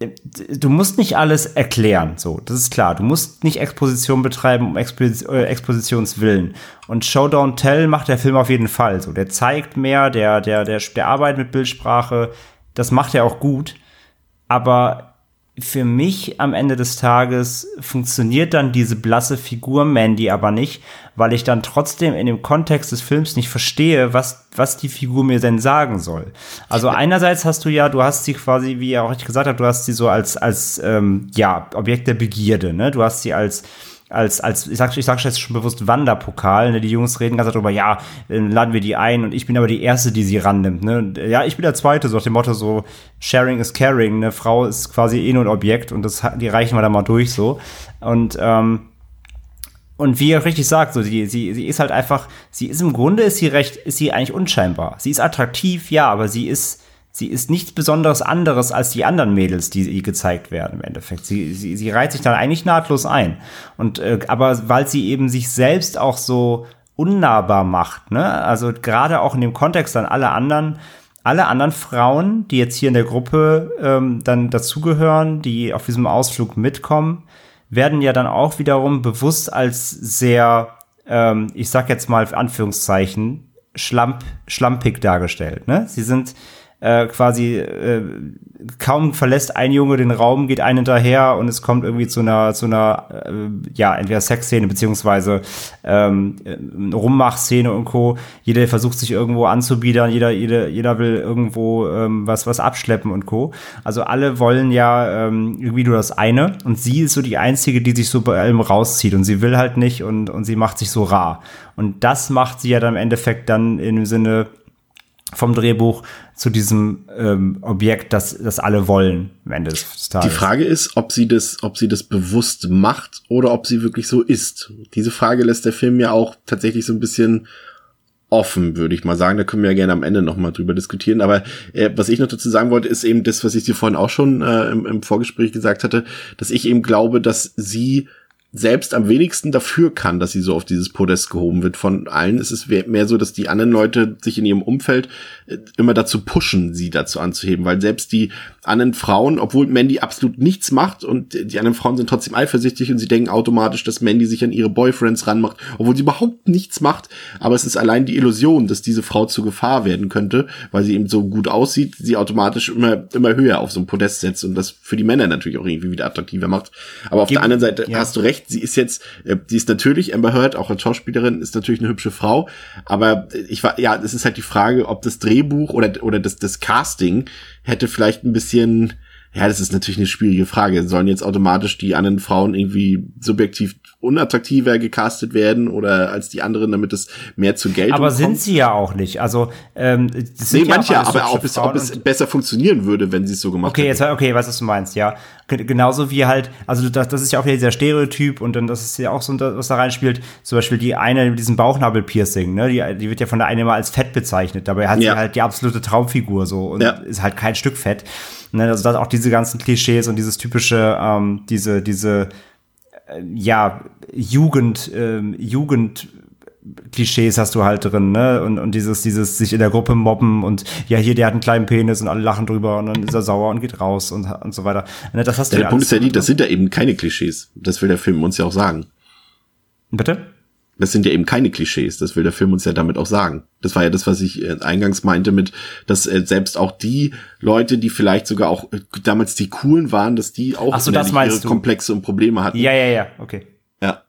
du musst nicht alles erklären, so, das ist klar. Du musst nicht Exposition betreiben um Expos äh, Expositionswillen. Und Show Don't Tell macht der Film auf jeden Fall so. Der zeigt mehr, der, der, der, der arbeitet mit Bildsprache, das macht er auch gut. Aber für mich am Ende des Tages funktioniert dann diese blasse Figur Mandy aber nicht, weil ich dann trotzdem in dem Kontext des Films nicht verstehe, was, was die Figur mir denn sagen soll. Also einerseits hast du ja, du hast sie quasi, wie er auch richtig gesagt hat, du hast sie so als, als ähm, ja, Objekt der Begierde, ne? Du hast sie als als, als, ich sag, ich sag jetzt schon bewusst Wanderpokal, ne? Die Jungs reden ganz darüber, ja, laden wir die ein und ich bin aber die Erste, die sie rannimmt, ne? Ja, ich bin der Zweite, so nach dem Motto so, sharing is caring, eine Frau ist quasi eh nur ein Objekt und das, die reichen wir da mal durch, so. Und, ähm, und wie ihr richtig sagt, so, sie, sie, sie ist halt einfach, sie ist im Grunde, ist sie recht, ist sie eigentlich unscheinbar. Sie ist attraktiv, ja, aber sie ist, sie ist nichts Besonderes anderes als die anderen Mädels, die, die gezeigt werden im Endeffekt. Sie, sie, sie reiht sich dann eigentlich nahtlos ein. Und äh, aber weil sie eben sich selbst auch so unnahbar macht, ne? Also gerade auch in dem Kontext dann alle anderen, alle anderen Frauen, die jetzt hier in der Gruppe ähm, dann dazugehören, die auf diesem Ausflug mitkommen, werden ja dann auch wiederum bewusst als sehr, ähm, ich sag jetzt mal Anführungszeichen, schlamp, schlampig dargestellt. Ne? Sie sind äh, quasi äh, kaum verlässt ein Junge den Raum, geht ein hinterher und es kommt irgendwie zu einer, zu einer, äh, ja, entweder Sexszene beziehungsweise ähm, Rummachszene und Co. Jeder versucht sich irgendwo anzubiedern, jeder, jeder, jeder will irgendwo ähm, was, was abschleppen und Co. Also alle wollen ja ähm, irgendwie nur das eine und sie ist so die einzige, die sich so bei allem rauszieht und sie will halt nicht und, und sie macht sich so rar. Und das macht sie ja dann im Endeffekt dann im Sinne vom Drehbuch zu diesem ähm, Objekt, das, das alle wollen am Ende des Tages. Die Frage ist, ob sie das, ob sie das bewusst macht oder ob sie wirklich so ist. Diese Frage lässt der Film ja auch tatsächlich so ein bisschen offen, würde ich mal sagen. Da können wir ja gerne am Ende nochmal drüber diskutieren. Aber äh, was ich noch dazu sagen wollte, ist eben das, was ich dir vorhin auch schon äh, im, im Vorgespräch gesagt hatte, dass ich eben glaube, dass sie selbst am wenigsten dafür kann, dass sie so auf dieses Podest gehoben wird. Von allen ist es mehr so, dass die anderen Leute sich in ihrem Umfeld äh, immer dazu pushen, sie dazu anzuheben, weil selbst die anderen Frauen, obwohl Mandy absolut nichts macht und die anderen Frauen sind trotzdem eifersüchtig und sie denken automatisch, dass Mandy sich an ihre Boyfriends ranmacht, obwohl sie überhaupt nichts macht. Aber es ist allein die Illusion, dass diese Frau zur Gefahr werden könnte, weil sie eben so gut aussieht, sie automatisch immer, immer höher auf so ein Podest setzt und das für die Männer natürlich auch irgendwie wieder attraktiver macht. Aber auf Gib, der anderen Seite ja. hast du recht, sie ist jetzt, äh, sie ist natürlich, Amber Heard, auch als Schauspielerin, ist natürlich eine hübsche Frau, aber ich war, ja, es ist halt die Frage, ob das Drehbuch oder, oder das, das Casting hätte vielleicht ein bisschen, ja, das ist natürlich eine schwierige Frage. Sollen jetzt automatisch die anderen Frauen irgendwie subjektiv unattraktiver gecastet werden oder als die anderen, damit es mehr zu Geld Aber kommt? sind sie ja auch nicht. Also ähm, das sind nee, ja manche, aber ob es, ob es besser funktionieren würde, wenn sie es so gemacht Okay, hätten. jetzt okay, was du meinst, ja. Genauso wie halt, also das, das ist ja auch wieder dieser Stereotyp und dann das ist ja auch so, was da reinspielt. Zum Beispiel die eine mit diesem Bauchnabelpiercing, ne, die, die wird ja von der einen immer als fett bezeichnet. Dabei hat ja. sie halt die absolute Traumfigur so und ja. ist halt kein Stück fett. Ne, also das auch diese ganzen Klischees und dieses typische, ähm, diese, diese ja, Jugend, äh, Jugend Klischees hast du halt drin, ne? Und, und dieses, dieses sich in der Gruppe mobben und ja, hier, der hat einen kleinen Penis und alle lachen drüber und dann ist er sauer und geht raus und, und so weiter. Ne, das hast der du ja Punkt ist ja die, das sind ja eben keine Klischees. Das will der Film uns ja auch sagen. Bitte? Das sind ja eben keine Klischees, das will der Film uns ja damit auch sagen. Das war ja das, was ich äh, eingangs meinte mit, dass äh, selbst auch die Leute, die vielleicht sogar auch äh, damals die coolen waren, dass die auch so, ihre du. Komplexe und Probleme hatten. Ja, ja, ja, okay. Ja.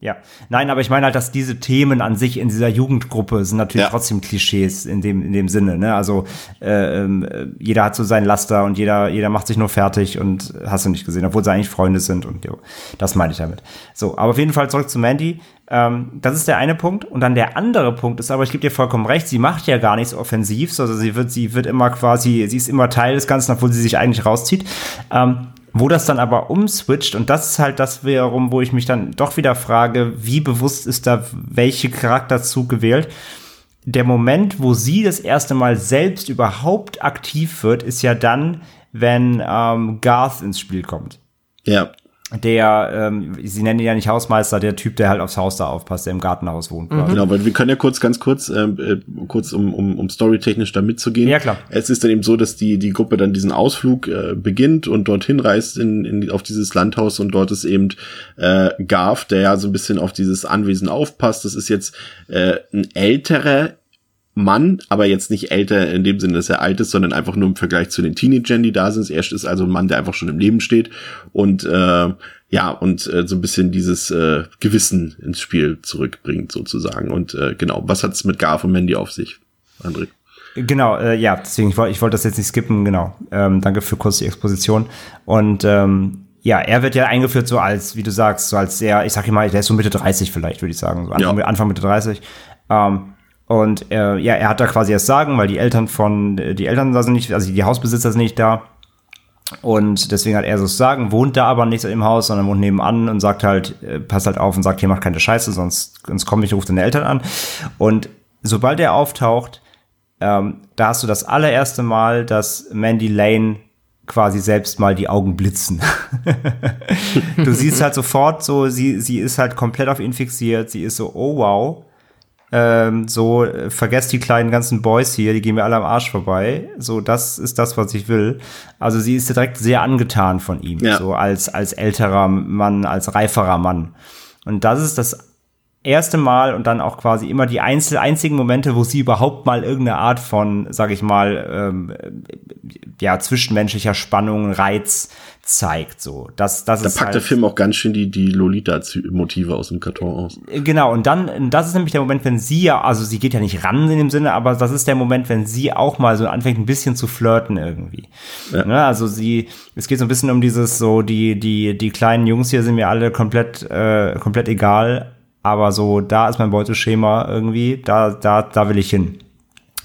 Ja, nein, aber ich meine halt, dass diese Themen an sich in dieser Jugendgruppe sind natürlich Ja. trotzdem Klischees in dem in dem Sinne. Ne? Also äh, ähm, äh, jeder hat so seinen Laster und jeder jeder macht sich nur fertig und hast du nicht gesehen, obwohl sie eigentlich Freunde sind und jo, das meine ich damit. So, aber auf jeden Fall zurück zu Mandy. Ähm, das ist der eine Punkt und dann der andere Punkt ist, aber ich gebe dir vollkommen recht, sie macht ja gar nichts Offensivs, also sie wird sie wird immer quasi, sie ist immer Teil des Ganzen, obwohl sie sich eigentlich rauszieht. Ähm, wo das dann aber umswitcht, und das ist halt das wiederum, wo ich mich dann doch wieder frage, wie bewusst ist da welche Charakterzug gewählt. Der Moment, wo sie das erste Mal selbst überhaupt aktiv wird, ist ja dann, wenn ähm, Garth ins Spiel kommt. Ja. Der, ähm, sie nennen ihn ja nicht Hausmeister, der Typ, der halt aufs Haus da aufpasst, der im Gartenhaus wohnt. quasi. Genau, weil wir können ja kurz, ganz kurz, ähm, äh, kurz um, um, um storytechnisch da mitzugehen. Ja, klar. Es ist dann eben so, dass die, die Gruppe dann diesen Ausflug äh, beginnt und dorthin reist in, in, auf dieses Landhaus und dort ist eben äh, Garf, der ja so ein bisschen auf dieses Anwesen aufpasst. Das ist jetzt äh, ein älterer Mann, aber jetzt nicht älter in dem Sinne, dass er alt ist, sondern einfach nur im Vergleich zu den Teenagern, die da sind. Er ist also ein Mann, der einfach schon im Leben steht und äh, ja und äh, so ein bisschen dieses äh, Gewissen ins Spiel zurückbringt sozusagen. Und äh, genau, was hat's mit Garf und Mandy auf sich, André? Genau, äh, ja, deswegen, ich wollte ich wollte das jetzt nicht skippen, genau. Ähm, danke für kurz die Exposition. Und ähm, ja, er wird ja eingeführt so als, wie du sagst, so als sehr, ich sag mal, der ist so Mitte 30 vielleicht, würde ich sagen, so Anfang, Ja. Anfang Mitte 30. Ähm, und äh, ja, er hat da quasi das Sagen, weil die Eltern von, die Eltern da sind nicht, also die Hausbesitzer sind nicht da. Und deswegen hat er so Sagen, wohnt da aber nicht im Haus, sondern wohnt nebenan und sagt halt, äh, passt halt auf und sagt, hier macht keine Scheiße, sonst, sonst komme ich, ruft deine Eltern an. Und sobald er auftaucht, ähm, da hast du das allererste Mal, dass Mandy Lane quasi selbst mal die Augen blitzen. <laughs> du siehst halt sofort so, sie, sie ist halt komplett auf ihn fixiert, sie ist so, oh wow, ähm, so, äh, vergesst die kleinen ganzen Boys hier, die gehen mir alle am Arsch vorbei. So, das ist das, was ich will. Also sie ist direkt sehr angetan von ihm, Ja. so als, als älterer Mann, als reiferer Mann. Und das ist das erste Mal und dann auch quasi immer die einzel einzigen Momente, wo sie überhaupt mal irgendeine Art von, sag ich mal, ähm, ja, zwischenmenschlicher Spannung, Reiz zeigt. So, das, das Da ist packt halt, der Film auch ganz schön die, die Lolita-Motive aus dem Karton aus. Genau, und dann, das ist nämlich der Moment, wenn sie ja, also sie geht ja nicht ran in dem Sinne, aber das ist der Moment, wenn sie auch mal so anfängt, ein bisschen zu flirten irgendwie. Ja. Ne, also sie, es geht so ein bisschen um dieses, so, die, die, die kleinen Jungs hier sind mir alle komplett, äh, komplett egal, aber so, da ist mein Beuteschema irgendwie, da, da, da will ich hin.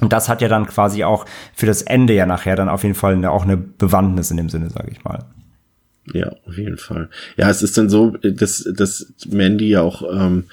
Und das hat ja dann quasi auch für das Ende ja nachher dann auf jeden Fall eine, auch eine Bewandtnis in dem Sinne, sage ich mal. Ja, auf jeden Fall. Ja, es ist dann so, dass, dass Mandy ja auch, ähm,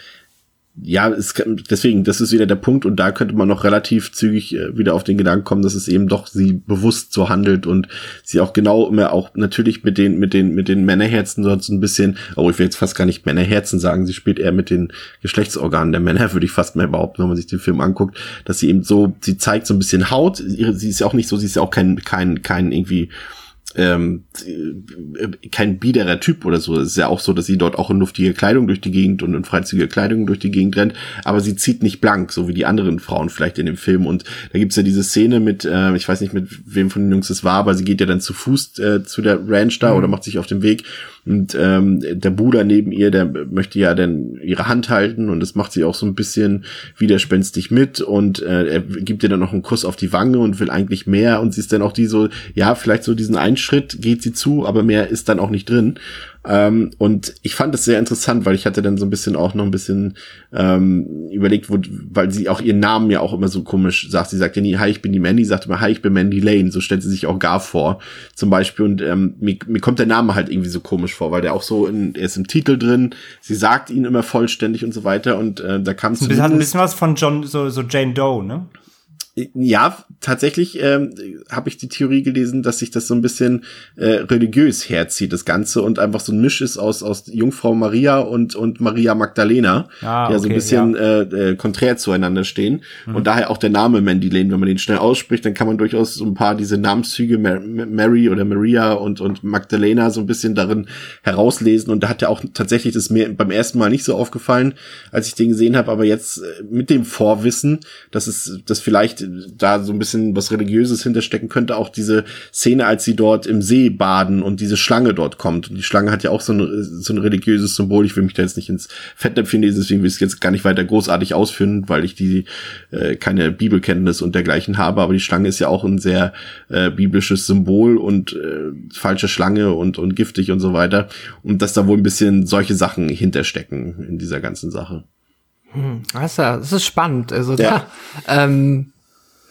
ja, es, deswegen, das ist wieder der Punkt und da könnte man noch relativ zügig äh, wieder auf den Gedanken kommen, dass es eben doch sie bewusst so handelt und sie auch genau immer auch natürlich mit den, mit den, mit den Männerherzen so ein bisschen, oh, ich will jetzt fast gar nicht Männerherzen sagen, sie spielt eher mit den Geschlechtsorganen der Männer, <laughs> würde ich fast mehr behaupten, wenn man sich den Film anguckt, dass sie eben so, sie zeigt so ein bisschen Haut, sie ist ja auch nicht so, sie ist ja auch kein, kein, kein irgendwie, ähm, äh, kein biederer Typ oder so. Es ist ja auch so, dass sie dort auch in luftige Kleidung durch die Gegend und in freizügige Kleidung durch die Gegend rennt, aber sie zieht nicht blank, so wie die anderen Frauen vielleicht in dem Film. Und da gibt's ja diese Szene mit, äh, ich weiß nicht, mit wem von den Jungs es war, aber sie geht ja dann zu Fuß äh, zu der Ranch da oder macht sich auf den Weg. Und ähm, der Bruder neben ihr, der möchte ja dann ihre Hand halten und das macht sie auch so ein bisschen widerspenstig mit und äh, er gibt ihr dann noch einen Kuss auf die Wange und will eigentlich mehr und sie ist dann auch die so, ja, vielleicht so diesen einen Schritt geht sie zu, aber mehr ist dann auch nicht drin. Ähm, und ich fand es sehr interessant, weil ich hatte dann so ein bisschen auch noch ein bisschen ähm, überlegt, wo, weil sie auch ihren Namen ja auch immer so komisch sagt. Sie sagt ja nie, hi, ich bin die Mandy, sagt immer, hi, ich bin Mandy Lane. So stellt sie sich auch gar vor, zum Beispiel. Und ähm, mir, mir kommt der Name halt irgendwie so komisch vor, weil der auch so, in, er ist im Titel drin. Sie sagt ihn immer vollständig und so weiter. Und äh, da kam es Das hat ein bisschen was von John, so, so Jane Doe, ne? Ja, tatsächlich ähm, habe ich die Theorie gelesen, dass sich das so ein bisschen äh, religiös herzieht, das Ganze, und einfach so ein Misch ist aus, aus Jungfrau Maria und, und Maria Magdalena, Ah, die ja so ein bisschen Äh, äh, konträr zueinander stehen. Und daher auch der Name Mandy Lane, wenn man den schnell ausspricht, dann kann man durchaus so ein paar diese Namenszüge Mar Mary oder Maria und, und Magdalena so ein bisschen darin herauslesen. Und da hat ja auch tatsächlich das mir beim ersten Mal nicht so aufgefallen, als ich den gesehen habe, aber jetzt äh, mit dem Vorwissen, dass es, dass vielleicht da so ein bisschen was Religiöses hinterstecken könnte. Auch diese Szene, als sie dort im See baden und diese Schlange dort kommt. Und die Schlange hat ja auch so ein, so ein religiöses Symbol. Ich will mich da jetzt nicht ins Fettnäpfchen lesen, deswegen will ich es jetzt gar nicht weiter großartig ausführen, weil ich die äh, keine Bibelkenntnis und dergleichen habe. Aber die Schlange ist ja auch ein sehr äh, biblisches Symbol und äh, falsche Schlange und, und giftig und so weiter. Und dass da wohl ein bisschen solche Sachen hinterstecken in dieser ganzen Sache. Hm, das, ist ja, das ist spannend. Also ja. da, ähm,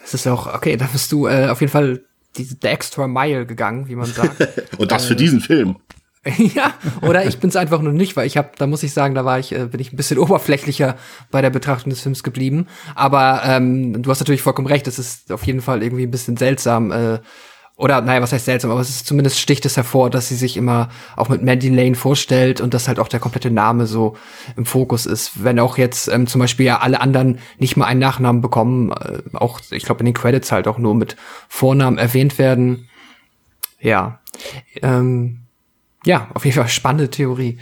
es ist ja auch, okay, da bist du äh, auf jeden Fall die, der extra Mile gegangen, wie man sagt. <laughs> Und das äh, für diesen Film. <laughs> ja, oder ich bin es einfach nur nicht, weil ich habe, da muss ich sagen, da war ich, äh, bin ich ein bisschen <laughs> oberflächlicher bei der Betrachtung des Films geblieben. Aber ähm, du hast natürlich vollkommen recht, es ist auf jeden Fall irgendwie ein bisschen seltsam, äh, oder naja, was heißt seltsam, aber es ist zumindest sticht es hervor, dass sie sich immer auch mit Mandy Lane vorstellt und dass halt auch der komplette Name so im Fokus ist. Wenn auch jetzt ähm, zum Beispiel ja alle anderen nicht mal einen Nachnamen bekommen, äh, auch ich glaube in den Credits halt auch nur mit Vornamen erwähnt werden. Ja, ähm, ja, auf jeden Fall spannende Theorie.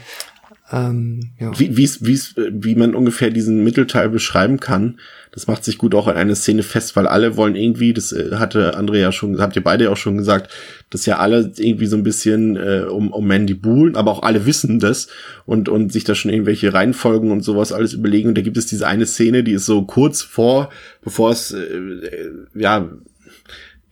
Ähm, ja. Wie, wie's, wie's, wie man ungefähr diesen Mittelteil beschreiben kann, das macht sich gut auch in eine Szene fest, weil alle wollen irgendwie, das äh, hatte Andrea ja schon, habt ihr beide auch schon gesagt, dass ja alle irgendwie so ein bisschen äh, um, um Mandy buhlen, aber auch alle wissen das und, und sich da schon irgendwelche Reihenfolgen und sowas alles überlegen. Und da gibt es diese eine Szene, die ist so kurz vor, bevor es äh, äh ja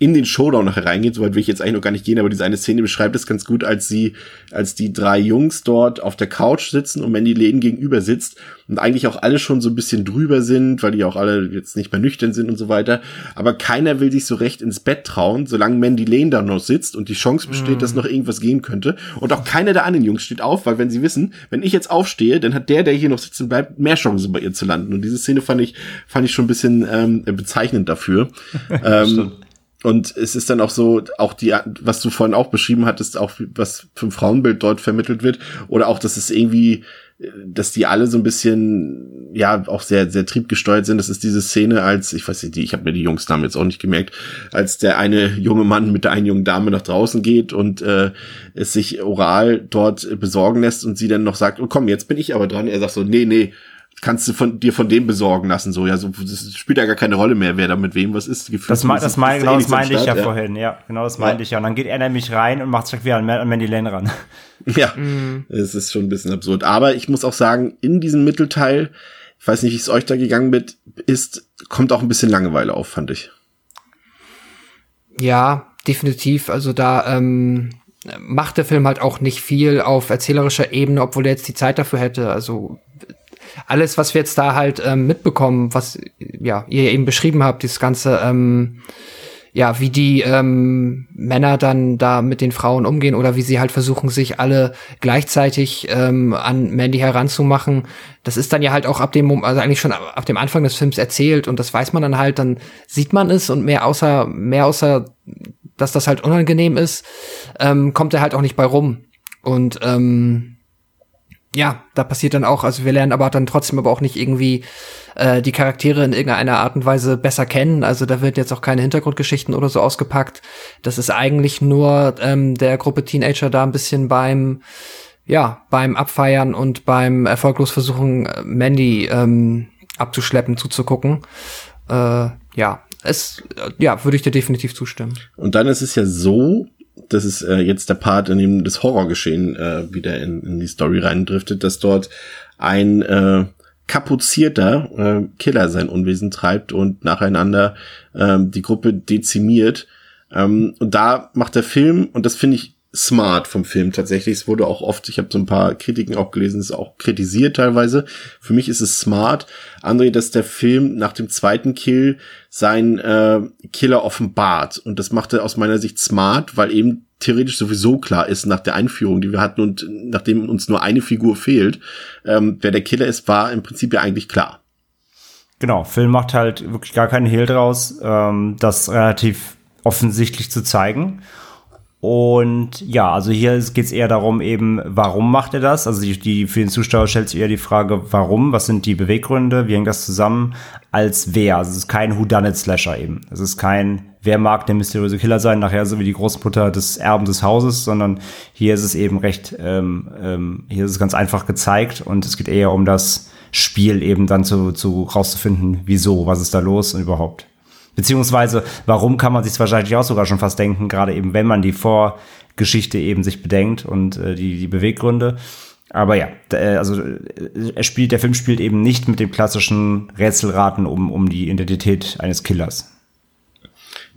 in den Showdown nachher reingeht, soweit will ich jetzt eigentlich noch gar nicht gehen, aber diese eine Szene beschreibt es ganz gut, als sie, als die drei Jungs dort auf der Couch sitzen und Mandy Lane gegenüber sitzt und eigentlich auch alle schon so ein bisschen drüber sind, weil die auch alle jetzt nicht mehr nüchtern sind und so weiter. Aber keiner will sich so recht ins Bett trauen, solange Mandy Lane da noch sitzt und die Chance besteht, mm. dass noch irgendwas gehen könnte. Und auch keiner der anderen Jungs steht auf, weil wenn sie wissen, wenn ich jetzt aufstehe, dann hat der, der hier noch sitzen bleibt, mehr Chancen bei ihr zu landen. Und diese Szene fand ich, fand ich schon ein bisschen ähm, bezeichnend dafür. <laughs> ähm, und es ist dann auch so, auch die, was du vorhin auch beschrieben hattest, auch was vom Frauenbild dort vermittelt wird, oder auch, dass es irgendwie, dass die alle so ein bisschen, ja, auch sehr, sehr triebgesteuert sind. Das ist diese Szene, als, ich weiß nicht, ich habe mir die Jungsnamen jetzt auch nicht gemerkt, als der eine junge Mann mit der einen jungen Dame nach draußen geht und äh, es sich oral dort besorgen lässt und sie dann noch sagt, oh komm, jetzt bin ich aber dran. Er sagt so, nee, nee, kannst du von dir von dem besorgen lassen so ja so das spielt ja gar keine Rolle mehr wer da mit wem was ist. Gefühl, das, das, mein, genau das meinte ich ja, ja, vorhin ja genau das meinte ja. ich ja. Und dann geht er nämlich rein und macht sich wieder an, an Mandy Lane ran. Ja. <laughs> Mhm. es ist schon ein bisschen absurd. Aber ich muss auch sagen in diesem Mittelteil ich weiß nicht wie es euch da gegangen mit ist kommt auch ein bisschen Langeweile auf fand ich. Ja definitiv. Also da ähm macht der Film halt auch nicht viel auf erzählerischer Ebene, obwohl er jetzt die Zeit dafür hätte. Also alles, was wir jetzt da halt ähm, mitbekommen, was ja ihr eben beschrieben habt, dieses ganze ähm, ja, wie die ähm, Männer dann da mit den Frauen umgehen oder wie sie halt versuchen, sich alle gleichzeitig ähm, an Mandy heranzumachen. Das ist dann ja halt auch ab dem, also eigentlich schon ab dem Anfang des Films erzählt und das weiß man dann halt, dann sieht man es und mehr außer, mehr außer, dass das halt unangenehm ist, ähm, kommt er halt auch nicht bei rum. Und ähm, ja, da passiert dann auch, also wir lernen aber dann trotzdem aber auch nicht irgendwie äh, die Charaktere in irgendeiner Art und Weise besser kennen. Also da wird jetzt auch keine Hintergrundgeschichten oder so ausgepackt. Das ist eigentlich nur ähm, der Gruppe Teenager da ein bisschen beim, ja, beim Abfeiern und beim erfolglos versuchen, Mandy ähm, abzuschleppen, zuzugucken. Äh, ja, es, ja, würde ich dir definitiv zustimmen. Und dann ist es ja so, das ist äh, jetzt der Part, in dem das Horrorgeschehen äh, wieder in, in die Story reindriftet, dass dort ein äh, kapuzierter äh, Killer sein Unwesen treibt und nacheinander äh, die Gruppe dezimiert. Ähm, und da macht der Film, und das finde ich smart vom Film tatsächlich. Es wurde auch oft, ich habe so ein paar Kritiken auch gelesen, es ist auch kritisiert teilweise. Für mich ist es smart, André, dass der Film nach dem zweiten Kill sein äh, Killer offenbart. Und das machte aus meiner Sicht smart, weil eben theoretisch sowieso klar ist nach der Einführung, die wir hatten und nachdem uns nur eine Figur fehlt, ähm, wer der Killer ist, war im Prinzip ja eigentlich klar. Genau, Film macht halt wirklich gar keinen Hehl draus, ähm, das relativ offensichtlich zu zeigen. Und ja, also hier geht es eher darum, eben, warum macht er das? Also die, die, für den Zuschauer stellt sich eher die Frage, warum? Was sind die Beweggründe? Wie hängt das zusammen? Als wer? Also es ist kein Whodunit-Slasher eben. Es ist kein, wer mag der mysteriöse Killer sein, nachher so wie die Großmutter des Erben des Hauses, sondern hier ist es eben recht, ähm, ähm, hier ist es ganz einfach gezeigt und es geht eher um das Spiel eben dann zu, zu rauszufinden, wieso, was ist da los und überhaupt. Beziehungsweise, warum kann man sich wahrscheinlich auch sogar schon fast denken, gerade eben, wenn man die Vorgeschichte eben sich bedenkt und äh, die, die Beweggründe. Aber ja, äh, also äh, er spielt, der Film spielt eben nicht mit dem klassischen Rätselraten um, um die Identität eines Killers.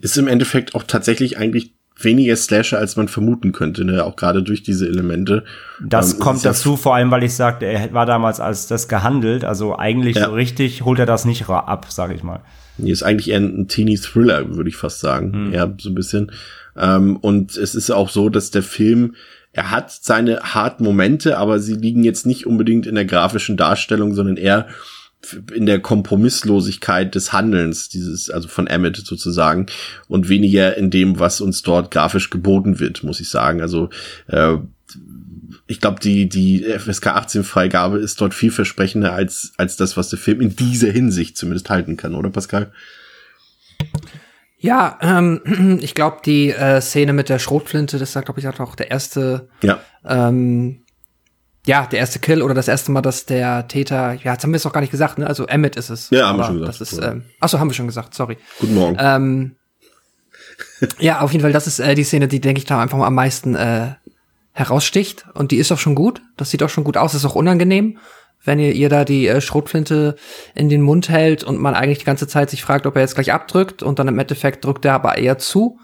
Ist im Endeffekt auch tatsächlich eigentlich weniger Slasher, als man vermuten könnte, ne? auch gerade durch diese Elemente. Das ähm, kommt dazu, ja vor allem, weil ich sagte, er war damals als das gehandelt, also eigentlich ja. so richtig holt er das nicht ab, sage ich mal. Nee, ist eigentlich eher ein Teenie-Thriller, würde ich fast sagen. Hm. Ja, so ein bisschen. Ähm, und es ist auch so, dass der Film er hat seine harten Momente, aber sie liegen jetzt nicht unbedingt in der grafischen Darstellung, sondern eher in der Kompromisslosigkeit des Handelns, dieses, also von Emmett sozusagen, und weniger in dem, was uns dort grafisch geboten wird, muss ich sagen. Also äh, ich glaube, die, die FSK 18 Freigabe ist dort vielversprechender als, als das, was der Film in dieser Hinsicht zumindest halten kann, oder Pascal? Ja, ähm, <clears throat> ich glaube, die äh, Szene mit der Schrotflinte, das ist, glaube ich, auch der erste, ja. Ähm, ja, der erste Kill oder das erste Mal, dass der Täter, ja, jetzt haben wir es noch gar nicht gesagt, ne? Also Emmett ist es. Ja, haben wir schon gesagt. Das ist, ähm, achso, haben wir schon gesagt, sorry. Guten Morgen. Ähm, ja, auf jeden Fall, das ist äh, die Szene, die, denke ich, da einfach mal am meisten äh, heraussticht. Und die ist auch schon gut. Das sieht auch schon gut aus, ist auch unangenehm wenn ihr ihr da die äh, Schrotflinte in den Mund hält und man eigentlich die ganze Zeit sich fragt, ob er jetzt gleich abdrückt und dann im Endeffekt drückt er aber eher zu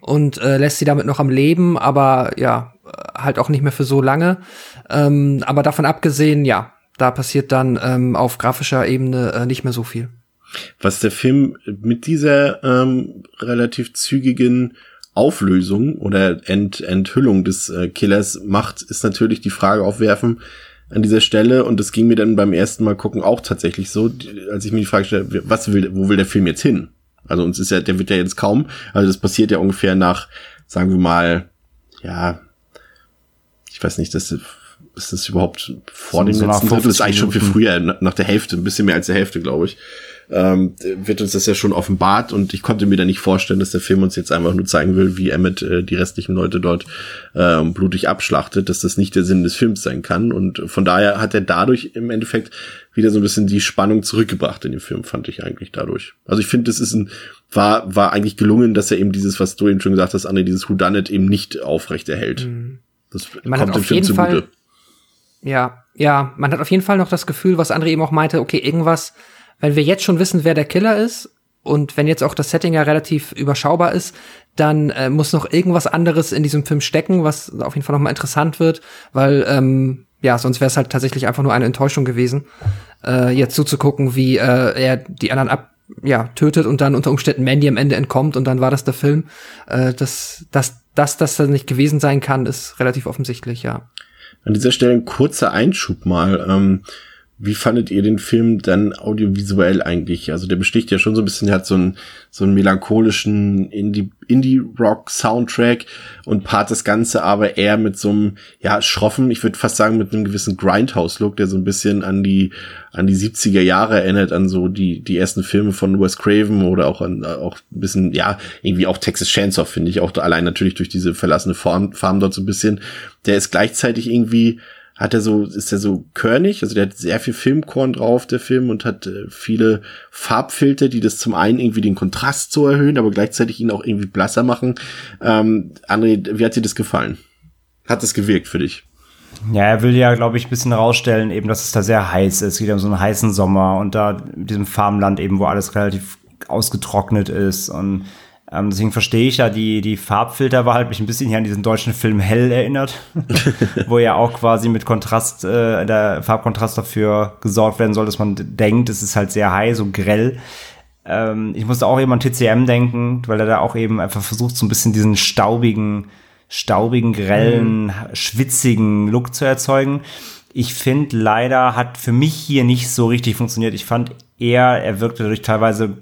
und äh, lässt sie damit noch am Leben, aber ja, halt auch nicht mehr für so lange. Ähm, aber davon abgesehen, ja, da passiert dann ähm, auf grafischer Ebene äh, nicht mehr so viel. Was der Film mit dieser ähm, relativ zügigen Auflösung oder Ent Enthüllung des äh, Killers macht, ist natürlich die Frage aufwerfen, an dieser Stelle. Und das ging mir dann beim ersten Mal gucken auch tatsächlich so, als ich mir die Frage stelle, was will, wo will der Film jetzt hin? Also uns ist ja, der wird ja jetzt kaum, also das passiert ja ungefähr nach, sagen wir mal, ja, ich weiß nicht, das ist das überhaupt vor so, dem so letzten Drittel, das ist eigentlich schon viel früher, nach der Hälfte, ein bisschen mehr als der Hälfte, glaube ich ähm, wird uns das ja schon offenbart und ich konnte mir da nicht vorstellen, dass der Film uns jetzt einfach nur zeigen will, wie Emmett äh, die restlichen Leute dort äh, blutig abschlachtet, dass das nicht der Sinn des Films sein kann und von daher hat er dadurch im Endeffekt wieder so ein bisschen die Spannung zurückgebracht in den Film, fand ich eigentlich dadurch. Also ich finde, das ist ein, war, war eigentlich gelungen, dass er eben dieses, was du eben schon gesagt hast, André, dieses Whodunit eben nicht aufrechterhält. Mhm. Das man kommt dem Film zugute. Fall, ja, ja, man hat auf jeden Fall noch das Gefühl, was André eben auch meinte, okay, irgendwas wenn wir jetzt schon wissen, wer der Killer ist und wenn jetzt auch das Setting ja relativ überschaubar ist, dann äh, muss noch irgendwas anderes in diesem Film stecken, was auf jeden Fall nochmal interessant wird, weil ähm, ja, sonst wäre es halt tatsächlich einfach nur eine Enttäuschung gewesen, äh, jetzt zuzugucken, wie äh, er die anderen ab ja, tötet und dann unter Umständen Mandy am Ende entkommt und dann war das der Film. Äh, dass das, das, das nicht gewesen sein kann, ist relativ offensichtlich, ja. An dieser Stelle ein kurzer Einschub mal. Ähm wie fandet ihr den Film dann audiovisuell eigentlich? Also der besticht ja schon so ein bisschen, hat so einen, so einen melancholischen Indie-Rock-Soundtrack und part das Ganze aber eher mit so einem, ja, schroffen, ich würde fast sagen mit einem gewissen Grindhouse-Look, der so ein bisschen an die, an die 70er Jahre erinnert, an so die, die ersten Filme von Wes Craven oder auch an, auch ein bisschen, ja, irgendwie auch Texas Chainsaw, finde ich, auch allein natürlich durch diese verlassene Farm, Farm dort so ein bisschen. Der ist gleichzeitig irgendwie, hat er so, ist er so körnig, also der hat sehr viel Filmkorn drauf, der Film, und hat äh, viele Farbfilter, die das zum einen irgendwie den Kontrast so erhöhen, aber gleichzeitig ihn auch irgendwie blasser machen. Ähm, André, wie hat dir das gefallen? Hat das gewirkt für dich? Ja, er will ja, glaube ich, ein bisschen rausstellen, eben, dass es da sehr heiß ist. Es geht um so einen heißen Sommer und da in diesem Farmland eben, wo alles relativ ausgetrocknet ist und ähm, deswegen verstehe ich ja die, die Farbfilter, war halt mich ein bisschen hier an diesen deutschen Film Hell erinnert, <laughs> wo ja auch quasi mit Kontrast, äh, der Farbkontrast dafür gesorgt werden soll, dass man denkt, es ist halt sehr high, so grell. Ähm, ich musste auch eben an TCM denken, weil er da auch eben einfach versucht, so ein bisschen diesen staubigen, staubigen, grellen, mhm. schwitzigen Look zu erzeugen. Ich finde, leider hat für mich hier nicht so richtig funktioniert. Ich fand eher, er wirkte dadurch teilweise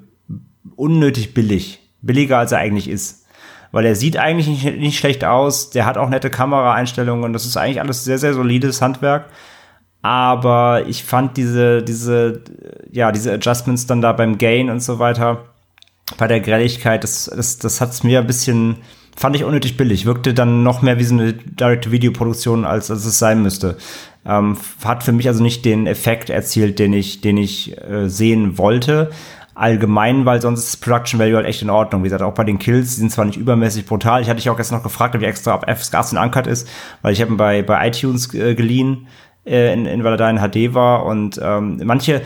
unnötig billig billiger als er eigentlich ist. Weil er sieht eigentlich nicht, nicht schlecht aus, der hat auch nette Kameraeinstellungen, das ist eigentlich alles sehr, sehr solides Handwerk. Aber ich fand diese, diese, ja, diese Adjustments dann da beim Gain und so weiter, bei der Grelligkeit, das, das, das hat's mir ein bisschen, fand ich unnötig billig, wirkte dann noch mehr wie so eine Direct-to-Video-Produktion, als, als es sein müsste. Ähm, hat für mich also nicht den Effekt erzielt, den ich, den ich äh, sehen wollte. Allgemein, weil sonst ist das Production Value halt echt in Ordnung. Wie gesagt, auch bei den Kills, die sind zwar nicht übermäßig brutal. Ich hatte dich auch gestern noch gefragt, ob ich extra ab FSK 18 Uncut ist, weil ich habe ihn bei, bei iTunes äh, geliehen äh, in, in, weil er da in HD war und ähm, manche,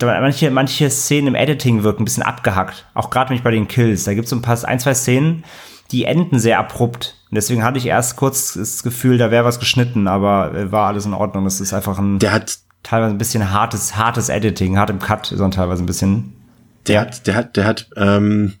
manche, manche Szenen im Editing wirken ein bisschen abgehackt. Auch gerade mich bei den Kills. Da gibt es so ein paar, ein, zwei Szenen, die enden sehr abrupt. Und deswegen hatte ich erst kurz das Gefühl, da wäre was geschnitten, aber äh, war alles in Ordnung. Das ist einfach ein der hat teilweise ein bisschen hartes, hartes Editing, hart im Cut, sondern teilweise ein bisschen. Der hat, der hat, der hat, ähm,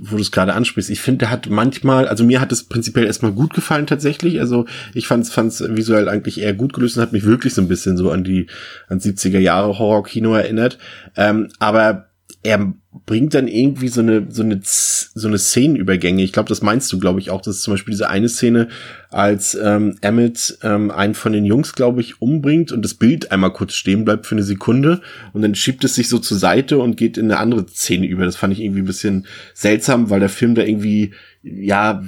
wo du es gerade ansprichst, ich finde, der hat manchmal, also mir hat es prinzipiell erstmal gut gefallen tatsächlich. Also ich fand es visuell eigentlich eher gut gelöst und hat mich wirklich so ein bisschen so an die an 70er Jahre Horror-Kino erinnert. Ähm, aber er bringt dann irgendwie so eine so eine so eine Szenenübergänge. Ich glaube, das meinst du, glaube ich, auch. Das ist zum Beispiel diese eine Szene, als ähm, Emmett ähm, einen von den Jungs, glaube ich, umbringt und das Bild einmal kurz stehen bleibt für eine Sekunde und dann schiebt es sich so zur Seite und geht in eine andere Szene über. Das fand ich irgendwie ein bisschen seltsam, weil der Film da irgendwie ja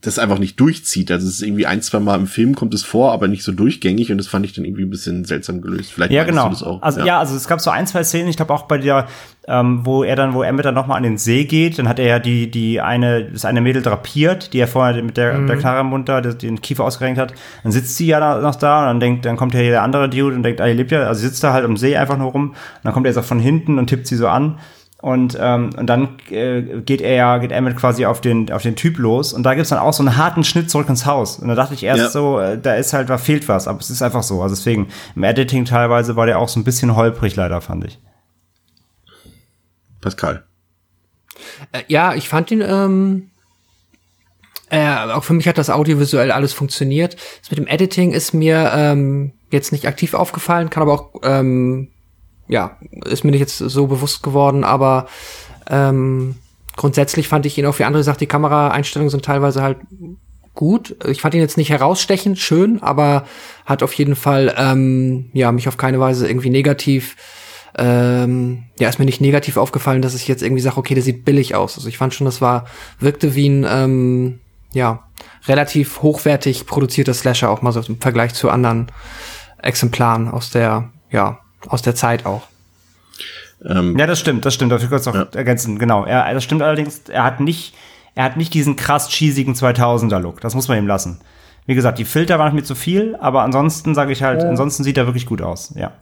das einfach nicht durchzieht. Also es ist irgendwie ein, zwei Mal im Film kommt es vor, aber nicht so durchgängig und das fand ich dann irgendwie ein bisschen seltsam gelöst. Vielleicht ja, genau. Also ja. ja. also es gab so ein, zwei Szenen, ich glaube auch bei der, ähm, wo er dann, wo Emmett dann nochmal an den See geht, dann hat er ja die, die eine, das eine Mädel drapiert, die er vorher mit der, mhm. der Clara im Mund da den Kiefer ausgerenkt hat. Dann sitzt sie ja noch da und dann denkt, dann kommt ja hier der andere Dude und denkt, ah, ihr lebt ja, also sitzt da halt am See einfach nur rum und dann kommt er jetzt auch von hinten und tippt sie so an und, ähm, und dann äh, geht er ja, geht Emmett quasi auf den, auf den Typ los. Und da gibt's dann auch so einen harten Schnitt zurück ins Haus. Und da dachte ich erst ja. so, äh, da ist halt, da fehlt was. Aber es ist einfach so. Also deswegen, im Editing teilweise war der auch so ein bisschen holprig, leider, fand ich. Pascal. Äh, ja, ich fand ihn, ähm, äh, auch für mich hat das audiovisuell alles funktioniert. Das mit dem Editing ist mir ähm, jetzt nicht aktiv aufgefallen, kann aber auch ähm, ja, ist mir nicht jetzt so bewusst geworden, aber ähm, grundsätzlich fand ich ihn auch wie andere gesagt, die Kameraeinstellungen sind teilweise halt gut. Ich fand ihn jetzt nicht herausstechend schön, aber hat auf jeden Fall ähm, ja mich auf keine Weise irgendwie negativ ähm, ja ist mir nicht negativ aufgefallen, dass ich jetzt irgendwie sage, okay, der sieht billig aus. Also ich fand schon, das war wirkte wie ein ähm, ja relativ hochwertig produzierter Slasher auch mal so im Vergleich zu anderen Exemplaren aus der ja aus der Zeit auch. Ähm, ja, das stimmt, das stimmt. Dafür kurz noch ja. ergänzen. Genau. Er, das stimmt allerdings, er hat nicht, er hat nicht diesen krass cheesigen 2000er Look. Das muss man ihm lassen. Wie gesagt, die Filter waren mir zu viel, aber ansonsten sage ich halt, ja. ansonsten sieht er wirklich gut aus. Ja.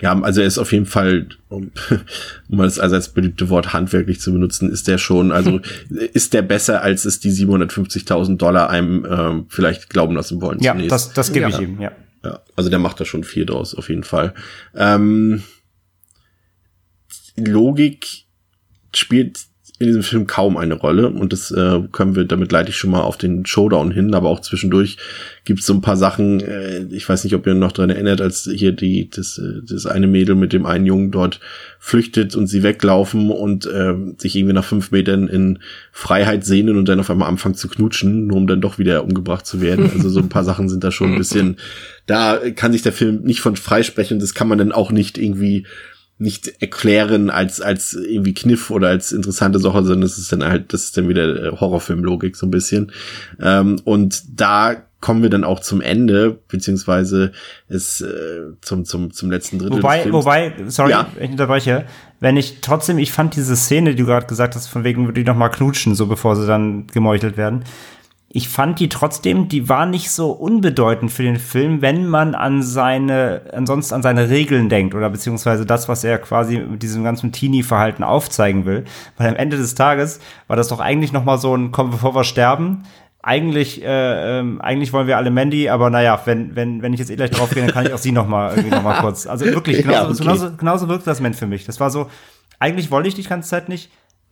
Ja, also er ist auf jeden Fall, um, <laughs> um das also als beliebte Wort handwerklich zu benutzen, ist der schon, also <laughs> ist der besser, als es die 750.000 Dollar einem ähm, vielleicht glauben lassen wollen. Ja, zunächst. das, das gebe ja. ich ihm, ja. Ja, also der macht da schon viel draus, auf jeden Fall. Ähm, Logik spielt in diesem Film kaum eine Rolle und das äh, können wir, damit leite ich schon mal auf den Showdown hin, aber auch zwischendurch gibt es so ein paar Sachen, äh, ich weiß nicht, ob ihr noch dran erinnert, als hier die, das, äh, das eine Mädel mit dem einen Jungen dort flüchtet und sie weglaufen und äh, sich irgendwie nach fünf Metern in Freiheit sehnen und dann auf einmal anfangen zu knutschen, nur um dann doch wieder umgebracht zu werden. Also so ein paar Sachen sind da schon ein bisschen, da kann sich der Film nicht von freisprechen, das kann man dann auch nicht irgendwie nicht erklären als als irgendwie Kniff oder als interessante Sache, sondern das ist dann halt, das ist dann wieder äh, Horrorfilmlogik so ein bisschen. Ähm, und da kommen wir dann auch zum Ende, beziehungsweise es äh, zum, zum, zum letzten Drittel. Wobei, wobei, sorry, ja. ich unterbreche, wenn ich trotzdem, ich fand diese Szene, die du gerade gesagt hast, von wegen würde ich noch mal knutschen, so bevor sie dann gemeuchelt werden ich fand die trotzdem, die war nicht so unbedeutend für den Film, wenn man an seine, ansonsten an seine Regeln denkt oder beziehungsweise das, was er quasi mit diesem ganzen Teenie-Verhalten aufzeigen will. Weil am Ende des Tages war das doch eigentlich noch mal so ein, komm, bevor wir sterben, eigentlich, äh, ähm, eigentlich wollen wir alle Mandy, aber naja, wenn, wenn, wenn ich jetzt eh gleich drauf gehe, dann kann ich auch sie noch mal irgendwie noch mal <laughs> kurz. Also wirklich, genauso, ja, okay. genauso, genauso wirkt das Moment für mich. Das war so, eigentlich wollte ich die ganze Zeit nicht,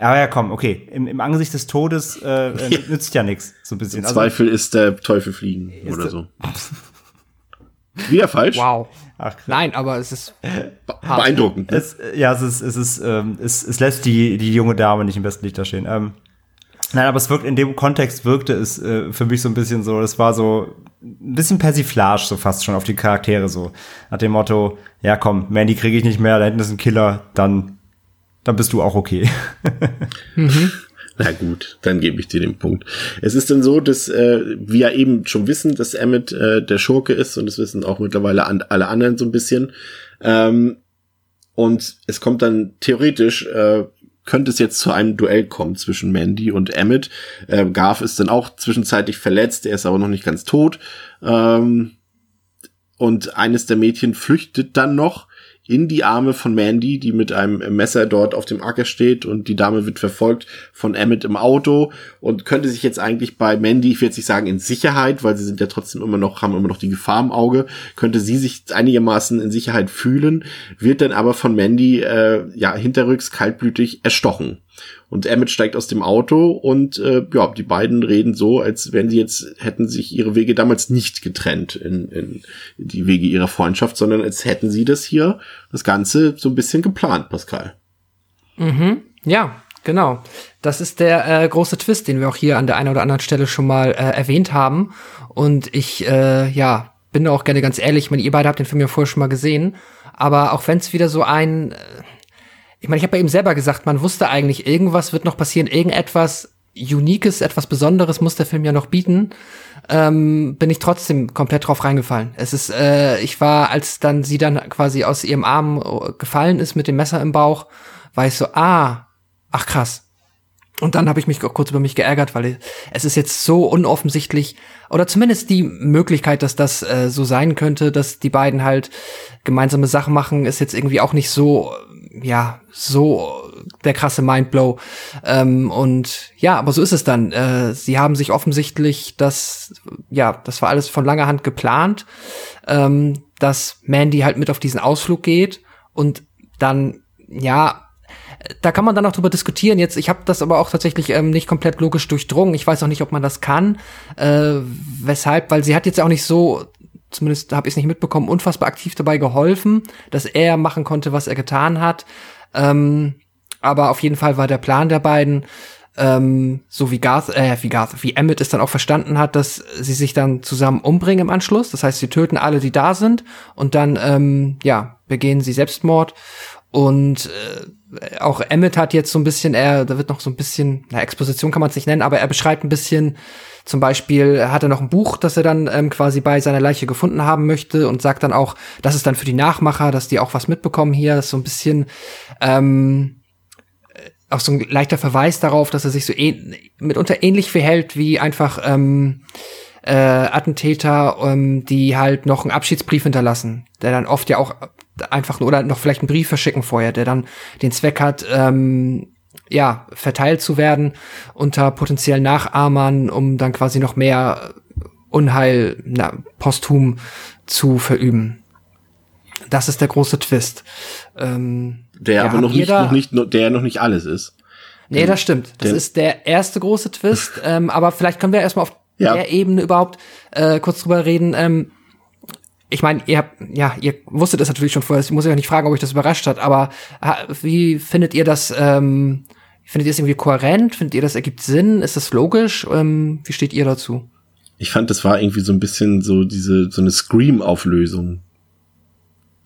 aber ja, komm, okay. Im, im Angesicht des Todes äh, <laughs> äh nützt ja nichts, so ein bisschen. Im also, Zweifel ist der Teufel fliegen oder so. <laughs> Wieder falsch? Wow. Ach, Nein, aber es ist beeindruckend. Ne? Es, ja, es ist, es ist, ähm, es, es lässt die, die junge Dame nicht im besten Licht da stehen. Ähm, nein, aber es wirkt, in dem Kontext wirkte es äh, für mich so ein bisschen so, es war so ein bisschen Persiflage so fast schon auf die Charaktere so. Nach dem Motto, ja komm, Mandy kriege ich nicht mehr, da hinten ist ein Killer, dann dann bist du auch okay. <laughs> mhm. Na gut, dann gebe ich dir den Punkt. Es ist dann so, dass äh, wir ja eben schon wissen, dass Emmett äh, der Schurke ist und das wissen auch mittlerweile an, alle anderen so ein bisschen. Ähm, Und es kommt dann theoretisch, äh, könnte es jetzt zu einem Duell kommen zwischen Mandy und Emmett. Äh, Garth ist dann auch zwischenzeitlich verletzt, er ist aber noch nicht ganz tot. Ähm, und eines der Mädchen flüchtet dann noch in die Arme von Mandy, die mit einem Messer dort auf dem Acker steht und die Dame wird verfolgt von Emmett im Auto und könnte sich jetzt eigentlich bei Mandy, ich will jetzt nicht sagen in Sicherheit, weil sie sind ja trotzdem immer noch, haben immer noch die Gefahr im Auge, könnte sie sich einigermaßen in Sicherheit fühlen, wird dann aber von Mandy äh, ja hinterrücks kaltblütig erstochen. Und Emmett steigt aus dem Auto und äh, ja, die beiden reden so, als wenn sie jetzt hätten sich ihre Wege damals nicht getrennt in, in die Wege ihrer Freundschaft, sondern als hätten sie das hier, das Ganze so ein bisschen geplant, Pascal. Mhm. Ja, genau. Das ist der äh, große Twist, den wir auch hier an der einen oder anderen Stelle schon mal äh, erwähnt haben. Und ich, äh, ja, bin auch gerne ganz ehrlich, ich meine, ihr beide habt den Film ja vorher schon mal gesehen. Aber auch wenn es wieder so ein, äh, ich meine, ich habe bei ihm selber gesagt, man wusste eigentlich, irgendwas wird noch passieren, irgendetwas Uniques, etwas Besonderes muss der Film ja noch bieten, ähm, bin ich trotzdem komplett drauf reingefallen. Es ist, äh, ich war, als dann sie dann quasi aus ihrem Arm äh, gefallen ist mit dem Messer im Bauch, war ich so, ah, ach krass. Und dann habe ich mich auch kurz über mich geärgert, weil es ist jetzt so unoffensichtlich, oder zumindest die Möglichkeit, dass das äh, so sein könnte, dass die beiden halt gemeinsame Sachen machen, ist jetzt irgendwie auch nicht so ja, so der krasse Mindblow. Ähm, und ja, aber so ist es dann. Äh, sie haben sich offensichtlich das, ja, das war alles von langer Hand geplant, ähm, dass Mandy halt mit auf diesen Ausflug geht und dann, ja, da kann man dann auch drüber diskutieren. Jetzt, ich habe das aber auch tatsächlich ähm, nicht komplett logisch durchdrungen. Ich weiß auch nicht, ob man das kann. Äh, weshalb, weil sie hat jetzt auch nicht so zumindest habe ich es nicht mitbekommen, unfassbar aktiv dabei geholfen, dass er machen konnte, was er getan hat. Ähm, aber auf jeden Fall war der Plan der beiden, ähm, so wie Garth, äh, wie Garth, wie Emmett es dann auch verstanden hat, dass sie sich dann zusammen umbringen im Anschluss. Das heißt, sie töten alle, die da sind und dann, ähm, ja, begehen sie Selbstmord. Und äh, auch Emmett hat jetzt so ein bisschen, er, da wird noch so ein bisschen, na, Exposition kann man es nicht nennen, aber er beschreibt ein bisschen, zum Beispiel hat er noch ein Buch, das er dann ähm, quasi bei seiner Leiche gefunden haben möchte und sagt dann auch, das ist dann für die Nachmacher, dass die auch was mitbekommen hier. Das ist so ein bisschen ähm, auch so ein leichter Verweis darauf, dass er sich so ähn mitunter ähnlich verhält wie einfach ähm, äh, Attentäter, ähm, die halt noch einen Abschiedsbrief hinterlassen, der dann oft ja auch einfach oder noch vielleicht einen Brief verschicken vorher, der dann den Zweck hat, ähm, ja, verteilt zu werden unter potenziellen Nachahmern, um dann quasi noch mehr Unheil na, posthum zu verüben. Das ist der große Twist. Ähm, der aber noch nicht, noch nicht, der noch nicht alles ist. Nee, das stimmt. Das der, ist der erste große Twist. <laughs> ähm, aber vielleicht können wir erstmal auf ja. der Ebene überhaupt äh, kurz drüber reden. Ähm, ich meine, ihr habt, ja, ihr wusstet es natürlich schon vorher. Ich muss euch auch nicht fragen, ob euch das überrascht hat. Aber wie findet ihr das? Ähm, Findet ihr es irgendwie kohärent? Findet ihr, das ergibt Sinn? Ist das logisch? Ähm, wie steht ihr dazu? Ich fand, das war irgendwie so ein bisschen so diese, so eine Scream-Auflösung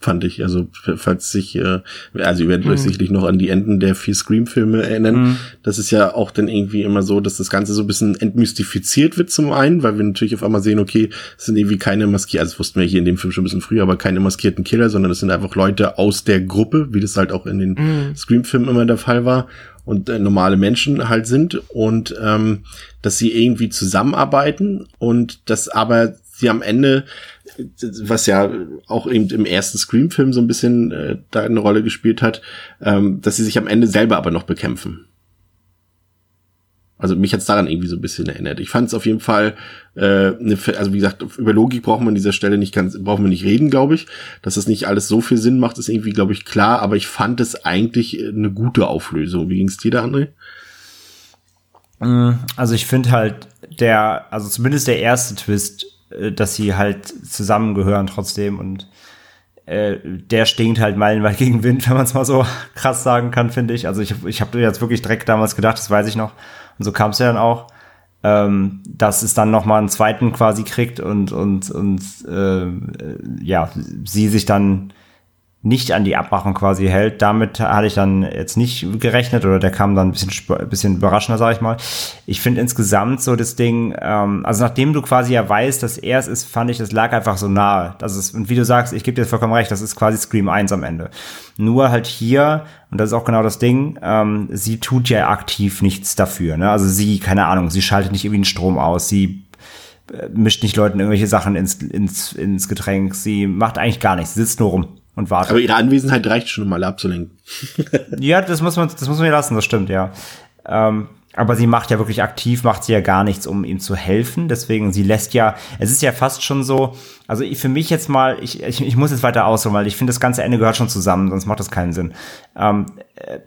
fand ich. Also falls sich, äh, also ihr werdet mhm. euch sicherlich noch an die Enden der vier Scream-Filme erinnern. Mhm. Das ist ja auch dann irgendwie immer so, dass das Ganze so ein bisschen entmystifiziert wird zum einen, weil wir natürlich auf einmal sehen, okay, es sind irgendwie keine maskierten, also das wussten wir hier in dem Film schon ein bisschen früher, aber keine maskierten Killer, sondern das sind einfach Leute aus der Gruppe, wie das halt auch in den mhm. Scream-Filmen immer der Fall war und äh, normale Menschen halt sind und ähm, dass sie irgendwie zusammenarbeiten und dass aber sie am Ende was ja auch eben im ersten Scream-Film so ein bisschen äh, da eine Rolle gespielt hat, ähm, dass sie sich am Ende selber aber noch bekämpfen. Also mich hat's daran irgendwie so ein bisschen erinnert. Ich fand es auf jeden Fall, äh, ne, also wie gesagt, über Logik braucht man an dieser Stelle nicht ganz, brauchen wir nicht reden, glaube ich. Dass das nicht alles so viel Sinn macht, ist irgendwie, glaube ich, klar. Aber ich fand es eigentlich eine gute Auflösung. Wie ging's dir da, André? Mm, also ich finde halt der, also zumindest der erste Twist äh, dass sie halt zusammengehören trotzdem und äh, der stinkt halt meilenweit <laughs> gegen Wind, wenn man es mal so krass sagen kann, finde ich. Also ich, ich habe jetzt wirklich direkt damals gedacht, das weiß ich noch. Und so kam es ja dann auch, ähm, dass es dann noch mal einen zweiten quasi kriegt und und und äh, ja, sie sich dann nicht an die Abmachung quasi hält. Damit hatte ich dann jetzt nicht gerechnet oder der kam dann ein bisschen, bisschen überraschender, sag ich mal. Ich finde insgesamt so das Ding, ähm, also nachdem du quasi ja weißt, dass er es ist, fand ich, das lag einfach so nahe. Das ist, und wie du sagst, ich gebe dir vollkommen recht, das ist quasi Scream 1 am Ende. Nur halt hier, und das ist auch genau das Ding, ähm, sie tut ja aktiv nichts dafür. Ne? Also sie, keine Ahnung, sie schaltet nicht irgendwie den Strom aus, sie äh, mischt nicht Leuten irgendwelche Sachen ins, ins, ins Getränk, sie macht eigentlich gar nichts, sie sitzt nur rum und wartet. Aber ihre Anwesenheit reicht schon, um alle abzulenken. <laughs> ja, das muss man, das muss man ihr lassen, das stimmt, ja. Ähm, aber sie macht ja wirklich aktiv, macht sie ja gar nichts, um ihm zu helfen. Deswegen, sie lässt ja, es ist ja fast schon so, also für mich jetzt mal, ich, ich, ich muss jetzt weiter ausholen, weil ich finde, das ganze Ende gehört schon zusammen, sonst macht das keinen Sinn. Ähm, äh,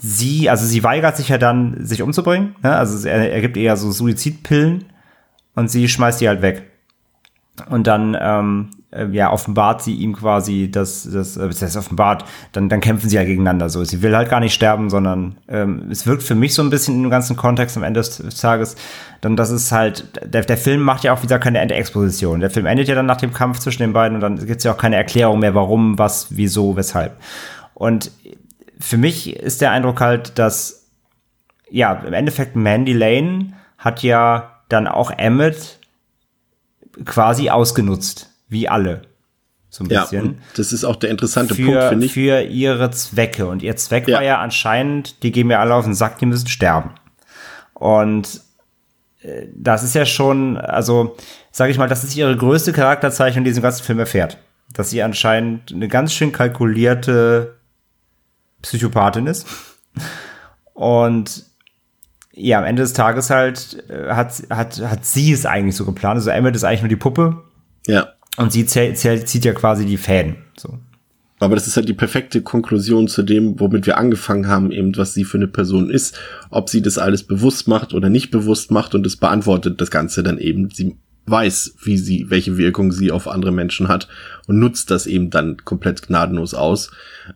sie, also sie weigert sich ja dann, sich umzubringen. Ne? Also er, er gibt ihr so Suizidpillen und sie schmeißt die halt weg. Und dann ähm, äh, ja, offenbart sie ihm quasi, dass das, äh, das heißt offenbart, dann, dann kämpfen sie ja gegeneinander so. Sie will halt gar nicht sterben, sondern ähm, es wirkt für mich so ein bisschen im ganzen Kontext am Ende des Tages, dann das ist halt, der, der Film macht ja auch wieder keine Endexposition. Der Film endet ja dann nach dem Kampf zwischen den beiden und dann gibt es ja auch keine Erklärung mehr, warum, was, wieso, weshalb. Und für mich ist der Eindruck halt, dass ja, im Endeffekt Mandy Lane hat ja dann auch Emmett quasi ausgenutzt wie alle. So ein bisschen. Ja, das ist auch der interessante für, Punkt, finde ich. Für ihre Zwecke. Und ihr Zweck ja. war ja anscheinend, die gehen mir alle auf den Sack, die müssen sterben. Und äh, das ist ja schon, also, sage ich mal, das ist ihre größte Charakterzeichnung, die diesen ganzen Film erfährt. Dass sie anscheinend eine ganz schön kalkulierte Psychopathin ist. Und ja, am Ende des Tages halt äh, hat, hat, hat sie es eigentlich so geplant. Also Emmett ist eigentlich nur die Puppe. Ja. Und sie zieht ja quasi die Fäden. So. Aber das ist halt die perfekte Konklusion zu dem, womit wir angefangen haben, eben was sie für eine Person ist, ob sie das alles bewusst macht oder nicht bewusst macht und es beantwortet das Ganze dann eben. Sie weiß, wie sie, welche Wirkung sie auf andere Menschen hat und nutzt das eben dann komplett gnadenlos aus.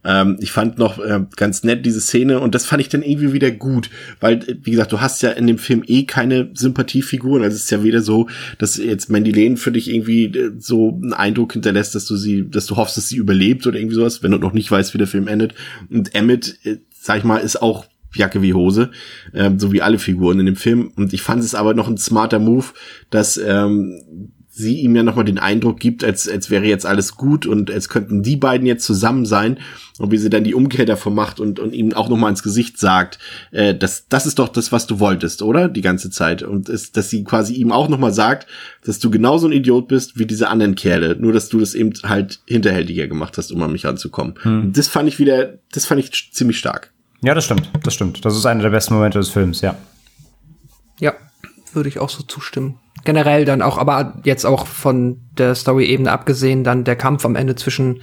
Ähm, ich fand noch äh, ganz nett diese Szene und das fand ich dann irgendwie wieder gut, weil, äh, wie gesagt, du hast ja in dem Film eh keine Sympathiefiguren, also es ist ja weder so, dass jetzt Mandy Lane für dich irgendwie äh, so einen Eindruck hinterlässt, dass du sie, dass du hoffst, dass sie überlebt oder irgendwie sowas, wenn du noch nicht weißt, wie der Film endet. Und Emmett, äh, sag ich mal, ist auch Jacke wie Hose, ähm, so wie alle Figuren in dem Film. Und ich fand es aber noch ein smarter Move, dass ähm, sie ihm ja nochmal den Eindruck gibt, als, als wäre jetzt alles gut und als könnten die beiden jetzt zusammen sein und wie sie dann die Umkehr davon macht und, und ihm auch nochmal ins Gesicht sagt, äh, das, das ist doch das, was du wolltest, oder? Die ganze Zeit. Und ist, dass sie quasi ihm auch nochmal sagt, dass du genauso ein Idiot bist wie diese anderen Kerle, nur dass du das eben halt hinterhältiger gemacht hast, um an mich ranzukommen. Hm. Das fand ich wieder, das fand ich ziemlich stark. Ja, das stimmt, das stimmt. Das ist einer der besten Momente des Films, ja. Ja, würde ich auch so zustimmen. Generell dann auch, aber jetzt auch von der Story-Ebene abgesehen, dann der Kampf am Ende zwischen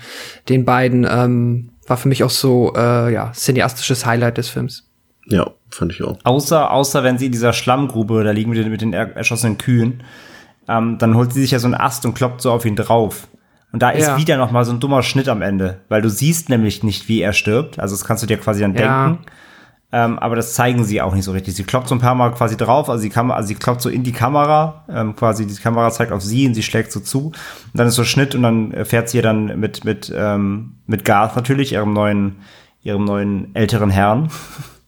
den beiden ähm, war für mich auch so, äh, ja, cineastisches Highlight des Films. Ja, fand ich auch. Außer, außer wenn sie in dieser Schlammgrube da liegen mit den, mit den erschossenen Kühen, ähm, dann holt sie sich ja so einen Ast und kloppt so auf ihn drauf. Und da ist ja. wieder noch mal so ein dummer Schnitt am Ende, weil du siehst nämlich nicht, wie er stirbt. Also das kannst du dir quasi dann ja. denken. Ähm, aber das zeigen sie auch nicht so richtig. Sie kloppt so ein paar Mal quasi drauf, also sie, kann, also sie kloppt so in die Kamera, ähm, quasi die Kamera zeigt auf sie und sie schlägt so zu. Und dann ist so Schnitt und dann fährt sie dann mit, mit, ähm, mit Garth natürlich, ihrem neuen, ihrem neuen älteren Herrn,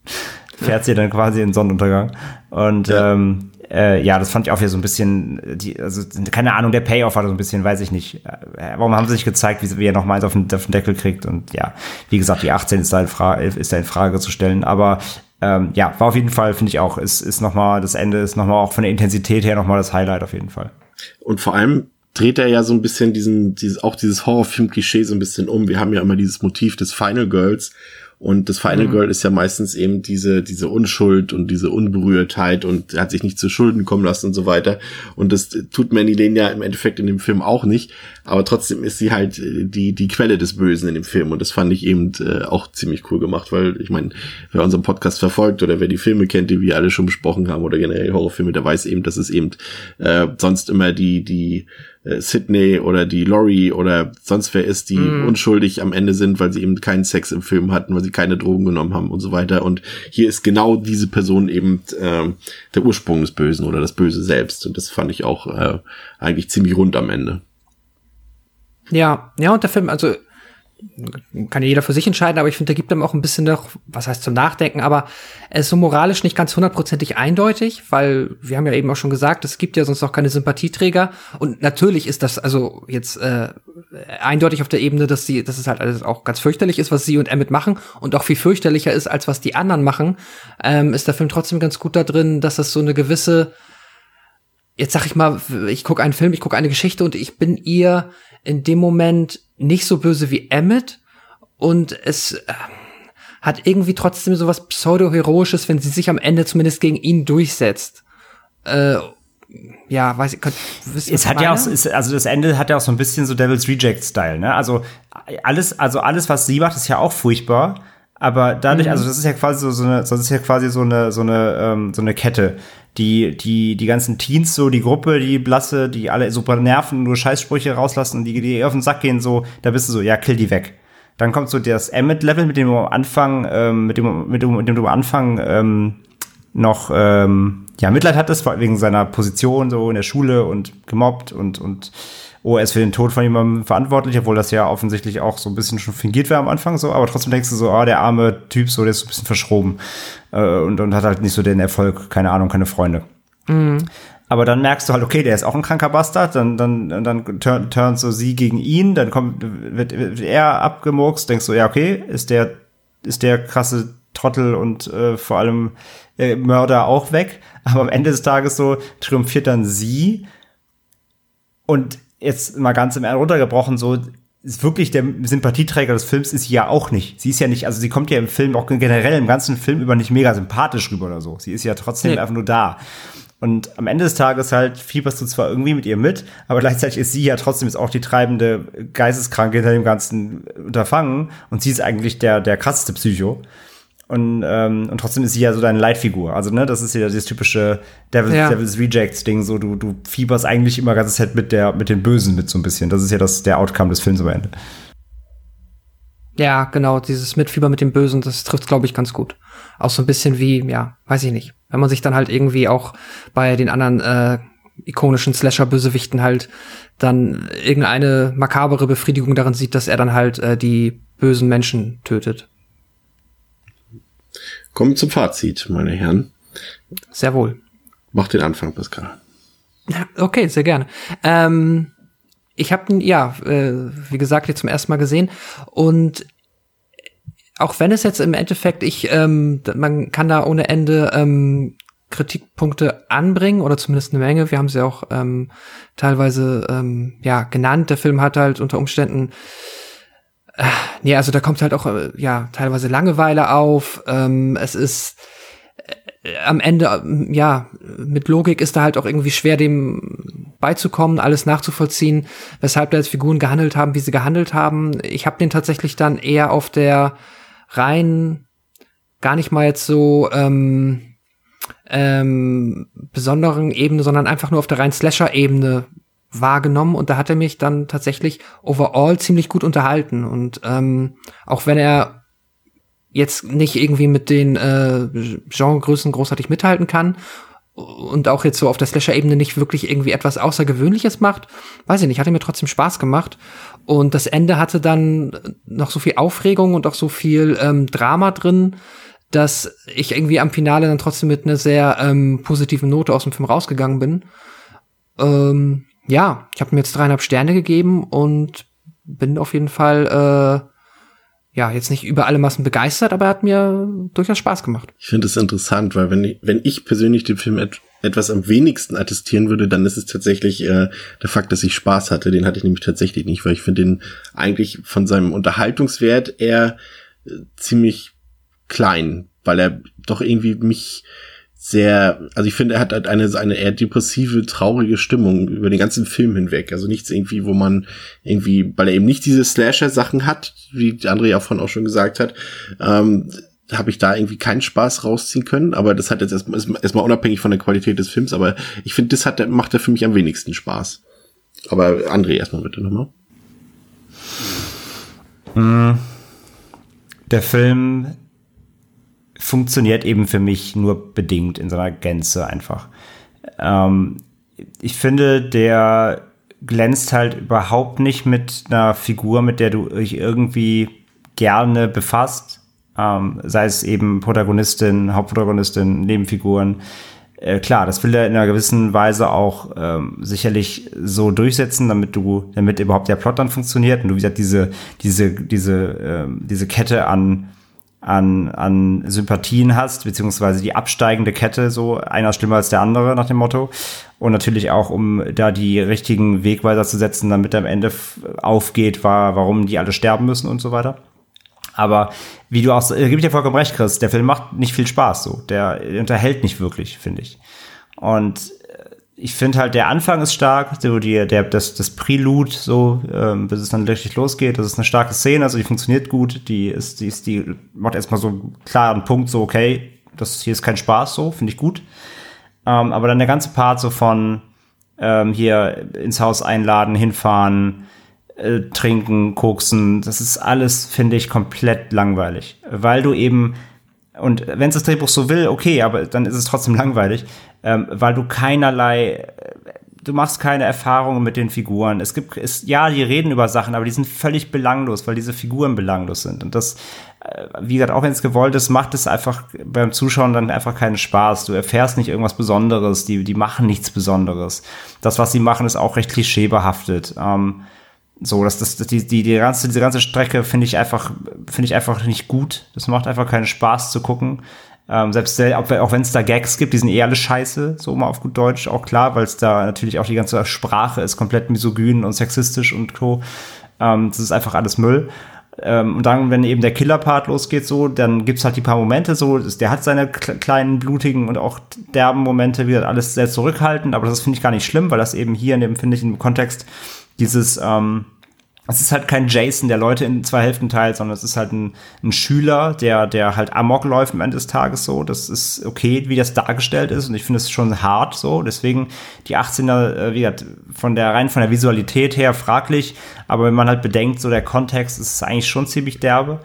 <laughs> fährt sie dann quasi in Sonnenuntergang. Und ja. ähm, äh, ja, das fand ich auch wieder so ein bisschen, die, also keine Ahnung, der Payoff war so ein bisschen, weiß ich nicht. Äh, warum haben sie sich gezeigt, wie, wie er noch mal eins auf den, auf den Deckel kriegt? Und ja, wie gesagt, die 18 ist da in Frage, ist da in Frage zu stellen. Aber ähm, ja, war auf jeden Fall, finde ich auch, ist, ist noch mal, das Ende ist noch mal auch von der Intensität her noch mal das Highlight auf jeden Fall. Und vor allem dreht er ja so ein bisschen diesen, dieses, auch dieses Horrorfilm-Klischee so ein bisschen um. Wir haben ja immer dieses Motiv des Final Girls und das Final mhm. Girl ist ja meistens eben diese, diese Unschuld und diese Unberührtheit und hat sich nicht zu Schulden kommen lassen und so weiter. Und das tut Manny Lane ja im Endeffekt in dem Film auch nicht. Aber trotzdem ist sie halt äh, die, die Quelle des Bösen in dem Film. Und das fand ich eben äh, auch ziemlich cool gemacht, weil ich meine, wer unseren Podcast verfolgt oder wer die Filme kennt, die wir alle schon besprochen haben oder generell Horrorfilme, der weiß eben, dass es eben äh, sonst immer die, die äh, Sydney oder die Laurie oder sonst wer ist, die mm. unschuldig am Ende sind, weil sie eben keinen Sex im Film hatten, weil sie keine Drogen genommen haben und so weiter. Und hier ist genau diese Person eben äh, der Ursprung des Bösen oder das Böse selbst. Und das fand ich auch äh, eigentlich ziemlich rund am Ende. Ja, ja, und der Film, also kann ja jeder für sich entscheiden, aber ich finde, da gibt ihm auch ein bisschen noch, was heißt zum Nachdenken, aber er ist so moralisch nicht ganz hundertprozentig eindeutig, weil wir haben ja eben auch schon gesagt, es gibt ja sonst auch keine Sympathieträger und natürlich ist das also jetzt äh, eindeutig auf der Ebene, dass sie, dass es halt alles auch ganz fürchterlich ist, was sie und Emmett machen und auch viel fürchterlicher ist, als was die anderen machen, ähm, ist der Film trotzdem ganz gut da drin, dass es so eine gewisse jetzt sag ich mal, ich gucke einen Film, ich gucke eine Geschichte und ich bin ihr in dem Moment nicht so böse wie Emmett und es äh, hat irgendwie trotzdem so was pseudo-heroisches, wenn sie sich am Ende zumindest gegen ihn durchsetzt. Äh, ja, weiß ich, könnt, wisst es hat ja auch, ist, also das Ende hat ja auch so ein bisschen so Devil's Reject-Style, ne? Also alles, also alles, was sie macht, ist ja auch furchtbar. Aber dadurch, mhm. also das ist ja quasi so, so eine, das ist ja quasi so eine, so eine, ähm, so eine Kette die, die, die ganzen Teens, so die Gruppe, die Blasse, die alle super nerven, nur Scheißsprüche rauslassen und die, die auf den Sack gehen, so, da bist du so, ja, kill die weg. Dann kommt so das Emmet-Level, mit dem du am Anfang, ähm, mit, dem, mit, dem, mit dem du am Anfang ähm, noch ähm, ja, Mitleid hattest, wegen seiner Position so in der Schule und gemobbt und, und oh, er ist für den Tod von jemandem verantwortlich, obwohl das ja offensichtlich auch so ein bisschen schon fingiert wäre am Anfang so, aber trotzdem denkst du so, ah, der arme Typ, so, der ist so ein bisschen verschroben äh, und, und hat halt nicht so den Erfolg, keine Ahnung, keine Freunde. Mhm. Aber dann merkst du halt, okay, der ist auch ein kranker Bastard, dann, dann, dann turnt turn so sie gegen ihn, dann kommt, wird, wird er abgemurkst, denkst du, ja, okay, ist der, ist der krasse Trottel und äh, vor allem äh, Mörder auch weg. Aber am Ende des Tages so triumphiert dann sie und jetzt mal ganz im Ernst runtergebrochen, so ist wirklich der Sympathieträger des Films ist sie ja auch nicht. Sie ist ja nicht, also sie kommt ja im Film auch generell im ganzen Film über nicht mega sympathisch rüber oder so. Sie ist ja trotzdem nee. einfach nur da. Und am Ende des Tages halt fieberst du zwar irgendwie mit ihr mit, aber gleichzeitig ist sie ja trotzdem jetzt auch die treibende Geisteskranke hinter dem ganzen Unterfangen und sie ist eigentlich der, der krasseste Psycho. Und, ähm, und trotzdem ist sie ja so deine Leitfigur. Also, ne, das ist ja das typische Devil's, ja. Devil's Rejects-Ding. So, du, du fieberst eigentlich immer ganze Zeit mit der, mit den Bösen mit so ein bisschen. Das ist ja das, der Outcome des Films am Ende. Ja, genau, dieses Mitfieber mit dem Bösen, das trifft, glaube ich, ganz gut. Auch so ein bisschen wie, ja, weiß ich nicht. Wenn man sich dann halt irgendwie auch bei den anderen äh, ikonischen Slasher-Bösewichten halt dann irgendeine makabere Befriedigung darin sieht, dass er dann halt äh, die bösen Menschen tötet. Kommen zum Fazit, meine Herren. Sehr wohl. Mach den Anfang, Pascal. Okay, sehr gerne. Ähm, ich habe ja, äh, wie gesagt, jetzt zum ersten Mal gesehen und auch wenn es jetzt im Endeffekt ich, ähm, man kann da ohne Ende ähm, Kritikpunkte anbringen oder zumindest eine Menge. Wir haben sie auch ähm, teilweise ähm, ja genannt. Der Film hat halt unter Umständen äh, nee, also da kommt halt auch äh, ja teilweise Langeweile auf. Ähm, es ist äh, am Ende äh, ja mit Logik ist da halt auch irgendwie schwer dem beizukommen, alles nachzuvollziehen, weshalb da jetzt Figuren gehandelt haben, wie sie gehandelt haben. Ich habe den tatsächlich dann eher auf der rein gar nicht mal jetzt so ähm, ähm, besonderen Ebene, sondern einfach nur auf der rein Slasher-Ebene wahrgenommen und da hat er mich dann tatsächlich overall ziemlich gut unterhalten und ähm, auch wenn er jetzt nicht irgendwie mit den äh, Genregrößen großartig mithalten kann und auch jetzt so auf der Slasher-Ebene nicht wirklich irgendwie etwas Außergewöhnliches macht, weiß ich nicht, hat er mir trotzdem Spaß gemacht und das Ende hatte dann noch so viel Aufregung und auch so viel ähm, Drama drin, dass ich irgendwie am Finale dann trotzdem mit einer sehr ähm, positiven Note aus dem Film rausgegangen bin. Ähm, ja, ich habe mir jetzt dreieinhalb Sterne gegeben und bin auf jeden Fall äh, ja jetzt nicht über alle Massen begeistert, aber er hat mir durchaus Spaß gemacht. Ich finde es interessant, weil wenn ich, wenn ich persönlich den Film et etwas am wenigsten attestieren würde, dann ist es tatsächlich äh, der Fakt, dass ich Spaß hatte. Den hatte ich nämlich tatsächlich nicht, weil ich finde den eigentlich von seinem Unterhaltungswert eher äh, ziemlich klein, weil er doch irgendwie mich sehr, also ich finde, er hat halt eine, eine eher depressive, traurige Stimmung über den ganzen Film hinweg. Also nichts irgendwie, wo man irgendwie, weil er eben nicht diese Slasher-Sachen hat, wie André ja vorhin auch schon gesagt hat, ähm, habe ich da irgendwie keinen Spaß rausziehen können. Aber das hat jetzt erstmal, erstmal unabhängig von der Qualität des Films, aber ich finde, das hat, macht er für mich am wenigsten Spaß. Aber André, erstmal bitte nochmal. Mm. Der Film funktioniert eben für mich nur bedingt in seiner Gänze einfach. Ähm, ich finde, der glänzt halt überhaupt nicht mit einer Figur, mit der du dich irgendwie gerne befasst. Ähm, sei es eben Protagonistin, Hauptprotagonistin, Nebenfiguren. Äh, klar, das will er in einer gewissen Weise auch ähm, sicherlich so durchsetzen, damit du, damit überhaupt der Plot dann funktioniert und du wie gesagt diese diese diese ähm, diese Kette an an, an Sympathien hast, beziehungsweise die absteigende Kette, so einer schlimmer als der andere nach dem Motto. Und natürlich auch, um da die richtigen Wegweiser zu setzen, damit am Ende aufgeht, war, warum die alle sterben müssen und so weiter. Aber wie du auch, äh, gebe ich dir vollkommen recht, Chris, der Film macht nicht viel Spaß so. Der unterhält nicht wirklich, finde ich. Und ich finde halt, der Anfang ist stark, so die, der, das, das Prelude, so, ähm, bis es dann richtig losgeht. Das ist eine starke Szene, also die funktioniert gut. Die ist, die ist, die macht erstmal so einen klaren Punkt, so, okay, das hier ist kein Spaß, so, finde ich gut. Ähm, aber dann der ganze Part so von ähm, hier ins Haus einladen, hinfahren, äh, trinken, koksen, das ist alles, finde ich, komplett langweilig. Weil du eben und wenn es das Drehbuch so will, okay, aber dann ist es trotzdem langweilig, ähm, weil du keinerlei, äh, du machst keine Erfahrungen mit den Figuren. Es gibt, es, ja, die reden über Sachen, aber die sind völlig belanglos, weil diese Figuren belanglos sind. Und das, äh, wie gesagt, auch wenn es gewollt ist, macht es einfach beim Zuschauen dann einfach keinen Spaß. Du erfährst nicht irgendwas Besonderes, die, die machen nichts Besonderes. Das, was sie machen, ist auch recht klischeebehaftet. Ähm, so, das, das die, die, die ganze, diese ganze Strecke finde ich einfach, finde ich einfach nicht gut. Das macht einfach keinen Spaß zu gucken. Ähm, selbst auch, wenn es da Gags gibt, die sind eh alle scheiße, so mal auf gut Deutsch, auch klar, weil es da natürlich auch die ganze Sprache ist komplett misogyn und sexistisch und co. Ähm, das ist einfach alles Müll. Ähm, und dann, wenn eben der Killer-Part losgeht, so, dann gibt's halt die paar Momente, so, der hat seine kleinen, blutigen und auch derben Momente, wieder alles sehr zurückhaltend, aber das finde ich gar nicht schlimm, weil das eben hier in dem, finde ich, im Kontext dieses, ähm, es ist halt kein Jason, der Leute in zwei Hälften teilt, sondern es ist halt ein, ein, Schüler, der, der halt Amok läuft am Ende des Tages so. Das ist okay, wie das dargestellt ist. Und ich finde es schon hart so. Deswegen die 18er, äh, wie gesagt, von der, rein von der Visualität her fraglich. Aber wenn man halt bedenkt, so der Kontext ist eigentlich schon ziemlich derbe.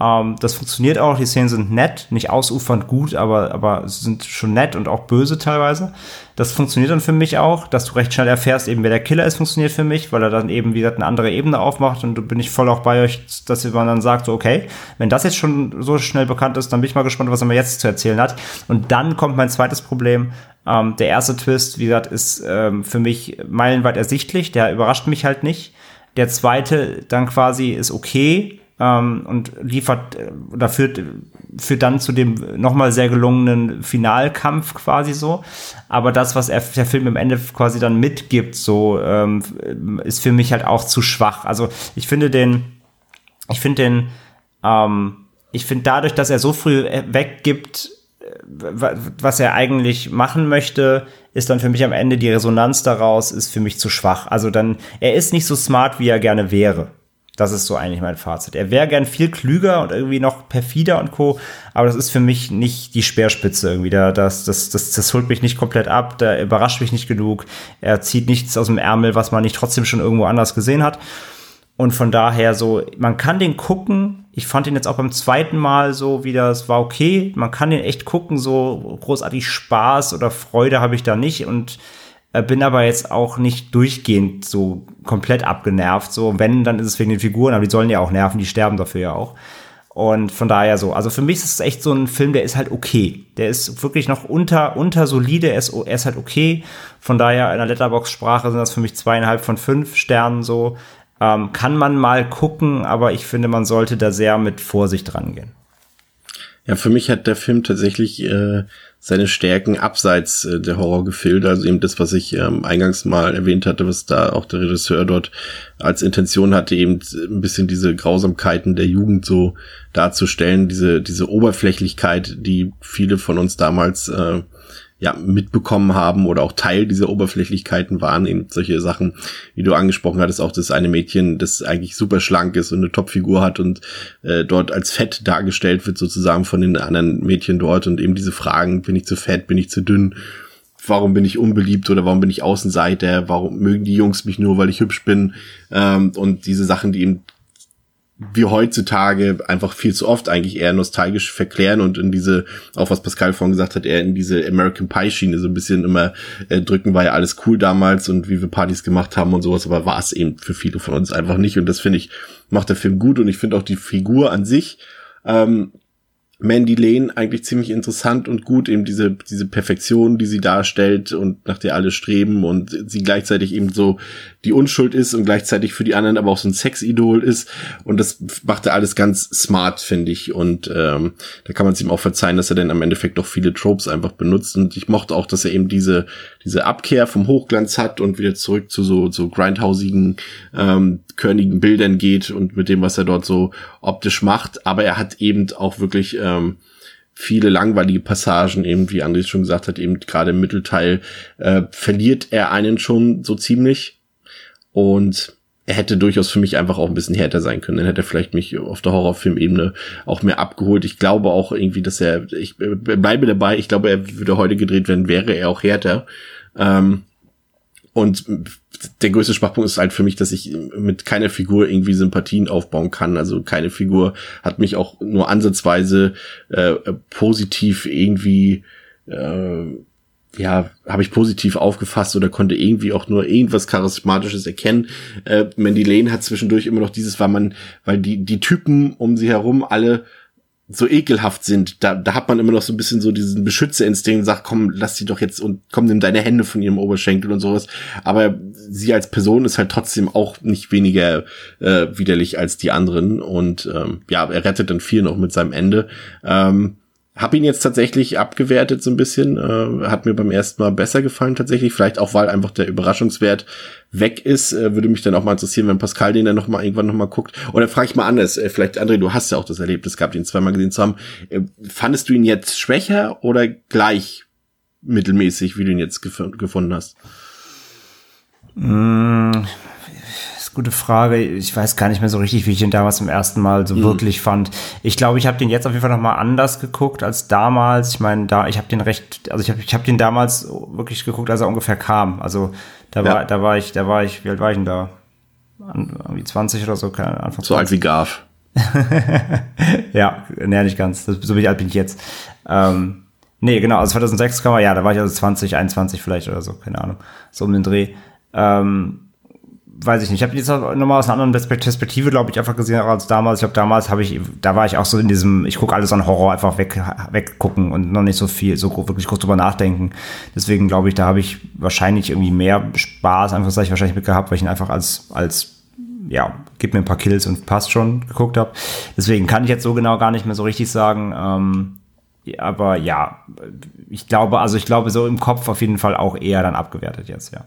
Ähm, das funktioniert auch, die Szenen sind nett, nicht ausufernd gut, aber, aber sind schon nett und auch böse teilweise. Das funktioniert dann für mich auch, dass du recht schnell erfährst, eben wer der Killer ist, funktioniert für mich, weil er dann eben wieder eine andere Ebene aufmacht und du bin ich voll auch bei euch, dass man dann sagt, so, okay, wenn das jetzt schon so schnell bekannt ist, dann bin ich mal gespannt, was er mir jetzt zu erzählen hat. Und dann kommt mein zweites Problem. Ähm, der erste Twist, wie gesagt, ist ähm, für mich meilenweit ersichtlich, der überrascht mich halt nicht. Der zweite dann quasi ist okay, ähm, und liefert äh, oder führt, führt dann zu dem nochmal sehr gelungenen Finalkampf quasi so. Aber das, was er, der Film im Ende quasi dann mitgibt, so ähm, ist für mich halt auch zu schwach. Also ich finde den, ich finde den, ähm, ich finde dadurch, dass er so früh weggibt, äh, was er eigentlich machen möchte, ist dann für mich am Ende die Resonanz daraus ist für mich zu schwach. Also dann, er ist nicht so smart, wie er gerne wäre. Das ist so eigentlich mein Fazit. Er wäre gern viel klüger und irgendwie noch perfider und co. Aber das ist für mich nicht die Speerspitze irgendwie. Da, das, das, das, das holt mich nicht komplett ab. Da überrascht mich nicht genug. Er zieht nichts aus dem Ärmel, was man nicht trotzdem schon irgendwo anders gesehen hat. Und von daher so, man kann den gucken. Ich fand ihn jetzt auch beim zweiten Mal so wieder, es war okay. Man kann den echt gucken, so großartig Spaß oder Freude habe ich da nicht. Und bin aber jetzt auch nicht durchgehend so komplett abgenervt. So, wenn, dann ist es wegen den Figuren, aber die sollen ja auch nerven, die sterben dafür ja auch. Und von daher so, also für mich ist es echt so ein Film, der ist halt okay. Der ist wirklich noch unter, unter solide, er ist, er ist halt okay. Von daher in der Letterbox-Sprache sind das für mich zweieinhalb von fünf Sternen so. Ähm, kann man mal gucken, aber ich finde, man sollte da sehr mit Vorsicht rangehen. Ja, für mich hat der Film tatsächlich äh, seine Stärken abseits äh, der Horrorgefilde, also eben das, was ich ähm, eingangs mal erwähnt hatte, was da auch der Regisseur dort als Intention hatte, eben ein bisschen diese Grausamkeiten der Jugend so darzustellen, diese, diese Oberflächlichkeit, die viele von uns damals äh, ja, mitbekommen haben oder auch Teil dieser Oberflächlichkeiten waren, eben solche Sachen, wie du angesprochen hattest, auch das eine Mädchen, das eigentlich super schlank ist und eine Topfigur hat und äh, dort als fett dargestellt wird sozusagen von den anderen Mädchen dort. Und eben diese Fragen, bin ich zu fett, bin ich zu dünn, warum bin ich unbeliebt oder warum bin ich Außenseiter, warum mögen die Jungs mich nur, weil ich hübsch bin? Ähm, und diese Sachen, die eben wir heutzutage einfach viel zu oft eigentlich eher nostalgisch verklären und in diese, auch was Pascal vorhin gesagt hat, eher in diese American Pie Schiene so ein bisschen immer äh, drücken, war ja alles cool damals und wie wir Partys gemacht haben und sowas, aber war es eben für viele von uns einfach nicht und das finde ich, macht der Film gut und ich finde auch die Figur an sich, ähm, Mandy Lane eigentlich ziemlich interessant und gut, eben diese, diese Perfektion, die sie darstellt und nach der alle streben und sie gleichzeitig eben so die Unschuld ist und gleichzeitig für die anderen aber auch so ein Sexidol ist. Und das macht er alles ganz smart, finde ich. Und ähm, da kann man es ihm auch verzeihen, dass er dann am Endeffekt doch viele Tropes einfach benutzt. Und ich mochte auch, dass er eben diese, diese Abkehr vom Hochglanz hat und wieder zurück zu so, so grindhausigen, ähm, körnigen Bildern geht und mit dem, was er dort so optisch macht, aber er hat eben auch wirklich ähm, viele langweilige Passagen, eben wie Andres schon gesagt hat, eben gerade im Mittelteil äh, verliert er einen schon so ziemlich und er hätte durchaus für mich einfach auch ein bisschen härter sein können. Dann hätte er vielleicht mich auf der Horrorfilmebene auch mehr abgeholt. Ich glaube auch irgendwie, dass er, ich bleibe dabei, ich glaube, er würde heute gedreht werden, wäre er auch härter. Ähm, und der größte Schwachpunkt ist halt für mich, dass ich mit keiner Figur irgendwie Sympathien aufbauen kann. Also keine Figur hat mich auch nur ansatzweise äh, positiv irgendwie äh, ja, habe ich positiv aufgefasst oder konnte irgendwie auch nur irgendwas Charismatisches erkennen. Äh, Mandy Lane hat zwischendurch immer noch dieses, weil man, weil die, die Typen um sie herum alle so ekelhaft sind, da, da hat man immer noch so ein bisschen so diesen Beschützerinstinkt und sagt, komm, lass sie doch jetzt und komm, nimm deine Hände von ihrem Oberschenkel und sowas. Aber sie als Person ist halt trotzdem auch nicht weniger äh, widerlich als die anderen. Und ähm, ja, er rettet dann viel noch mit seinem Ende. Ähm, hab ihn jetzt tatsächlich abgewertet so ein bisschen. Äh, hat mir beim ersten Mal besser gefallen tatsächlich. Vielleicht auch, weil einfach der Überraschungswert weg ist. Äh, würde mich dann auch mal interessieren, wenn Pascal den dann noch mal irgendwann noch mal guckt. Oder frage ich mal anders. Äh, vielleicht, André, du hast ja auch das Erlebnis gehabt, ihn zweimal gesehen zu haben. Äh, fandest du ihn jetzt schwächer oder gleich mittelmäßig, wie du ihn jetzt gef gefunden hast? Mmh gute Frage. Ich weiß gar nicht mehr so richtig, wie ich ihn damals zum ersten Mal so mhm. wirklich fand. Ich glaube, ich habe den jetzt auf jeden Fall noch mal anders geguckt als damals. Ich meine, da ich habe den recht, also ich habe ich habe den damals wirklich geguckt, als er ungefähr kam. Also da war ja. da war ich, da war ich, wie alt war ich denn da? Irgendwie 20 oder so, keine Anfang So alt wie Garf. <laughs> ja, nee, nicht ganz. So wie alt bin ich jetzt. Ähm, nee, genau, also 2006 kam er, ja, da war ich also 20, 21 vielleicht oder so, keine Ahnung. So um den Dreh. Ähm, weiß ich nicht. Ich habe jetzt nochmal aus einer anderen Perspektive, glaube ich, einfach gesehen als damals. Ich glaube, damals habe ich, da war ich auch so in diesem, ich gucke alles an Horror einfach weg, weggucken und noch nicht so viel, so wirklich kurz drüber nachdenken. Deswegen glaube ich, da habe ich wahrscheinlich irgendwie mehr Spaß, einfach sage ich wahrscheinlich mit gehabt, weil ich ihn einfach als, als ja, gib mir ein paar Kills und passt schon geguckt habe. Deswegen kann ich jetzt so genau gar nicht mehr so richtig sagen. Ähm, aber ja, ich glaube, also ich glaube so im Kopf auf jeden Fall auch eher dann abgewertet jetzt, ja.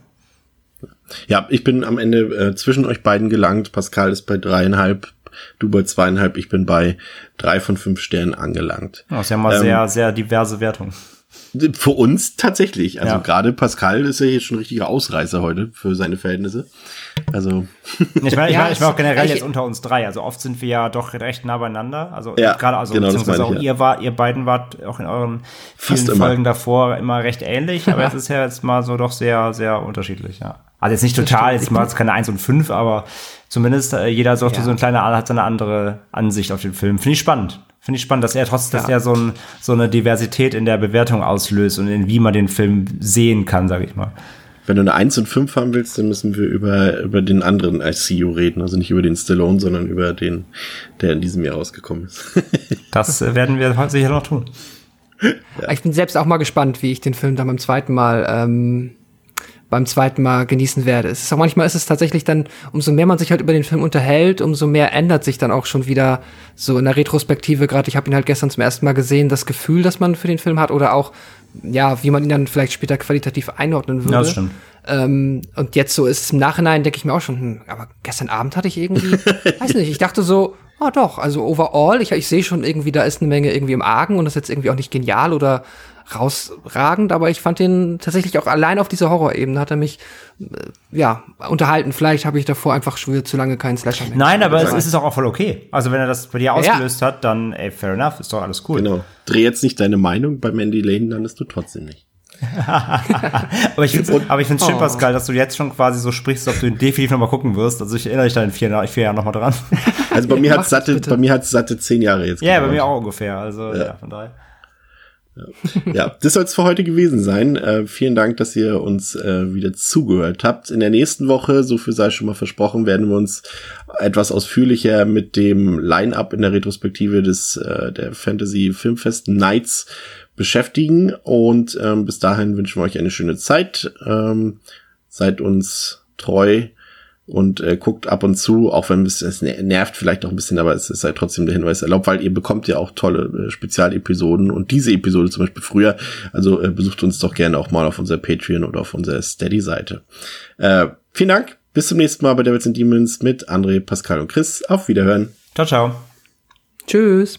Ja, ich bin am Ende äh, zwischen euch beiden gelangt. Pascal ist bei dreieinhalb, du bei zweieinhalb, ich bin bei drei von fünf Sternen angelangt. Das ist ja mal ähm, sehr, sehr diverse Wertung. Für uns tatsächlich. Also ja. gerade Pascal ist ja jetzt schon ein richtiger Ausreißer heute für seine Verhältnisse. Also. <laughs> Ich meine, ich meine, ich meine auch generell jetzt unter uns drei. Also oft sind wir ja doch recht nah beieinander. Also ja, gerade, also genau, beziehungsweise auch ich, ihr war, ihr beiden wart auch in euren vielen Fast Folgen immer. davor immer recht ähnlich, aber <laughs> es ist ja jetzt mal so doch sehr, sehr unterschiedlich, ja. Also jetzt nicht total, jetzt mal keine 1 und 5, aber zumindest äh, jeder so, ja. so ein kleiner hat seine andere Ansicht auf den Film. Finde ich spannend. Finde ich spannend, dass er trotz, ja. dass er so, ein, so eine Diversität in der Bewertung auslöst und in wie man den Film sehen kann, sage ich mal. Wenn du eine 1 und 5 haben willst, dann müssen wir über, über den anderen ICU reden. Also nicht über den Stallone, sondern über den, der in diesem Jahr rausgekommen ist. <laughs> das äh, werden wir heute sicher noch tun. Ja. Ich bin selbst auch mal gespannt, wie ich den Film dann beim zweiten Mal ähm, beim zweiten Mal genießen werde. Es ist auch manchmal ist es tatsächlich dann, umso mehr man sich halt über den Film unterhält, umso mehr ändert sich dann auch schon wieder so in der Retrospektive. Gerade ich habe ihn halt gestern zum ersten Mal gesehen, das Gefühl, das man für den Film hat oder auch ja, wie man ihn dann vielleicht später qualitativ einordnen würde. Ja, das stimmt. Ähm, und jetzt so ist es im Nachhinein, denke ich mir auch schon, hm, aber gestern Abend hatte ich irgendwie, <laughs> weiß nicht, ich dachte so, oh doch, also overall, ich, ich sehe schon irgendwie, da ist eine Menge irgendwie im Argen und das ist jetzt irgendwie auch nicht genial oder rausragend, aber ich fand den tatsächlich auch allein auf dieser Horrorebene hat er mich äh, ja unterhalten. Vielleicht habe ich davor einfach schon wieder zu lange keinen Slasher mehr. Nein, aber es ist auch voll okay. Also wenn er das bei dir ausgelöst ja. hat, dann ey, fair enough, ist doch alles cool. Genau. Dreh jetzt nicht deine Meinung bei Mandy Lane, dann ist du trotzdem nicht. <laughs> aber ich finde aber ich find's schön, Oh. Pascal, dass du jetzt schon quasi so sprichst, ob du ihn definitiv nochmal gucken wirst. Also ich erinnere dich da in vier, Jahren- vier Jahren nochmal dran. Also bei mir hat das satte, bei mir hat satte zehn Jahre jetzt. Ja, bei gedauert. mir auch ungefähr. Also ja, von daher. Ja, das soll es für heute gewesen sein. Äh, vielen Dank, dass ihr uns äh, wieder zugehört habt. In der nächsten Woche, so viel sei schon mal versprochen, werden wir uns etwas ausführlicher mit dem Line-up in der Retrospektive des äh, der Fantasy Filmfest Nights beschäftigen. Und ähm, bis dahin wünschen wir euch eine schöne Zeit. Ähm, seid uns treu und äh, guckt ab und zu, auch wenn es, es ner- nervt vielleicht auch ein bisschen, aber es ist halt trotzdem der Hinweis erlaubt, weil ihr bekommt ja auch tolle äh, Spezialepisoden und diese Episode zum Beispiel früher. Also äh, besucht uns doch gerne auch mal auf unserer Patreon oder auf unserer Steady-Seite. Äh, vielen Dank, bis zum nächsten Mal bei Devils and Demons mit André, Pascal und Chris. Auf Wiederhören. Ciao, ciao. Tschüss.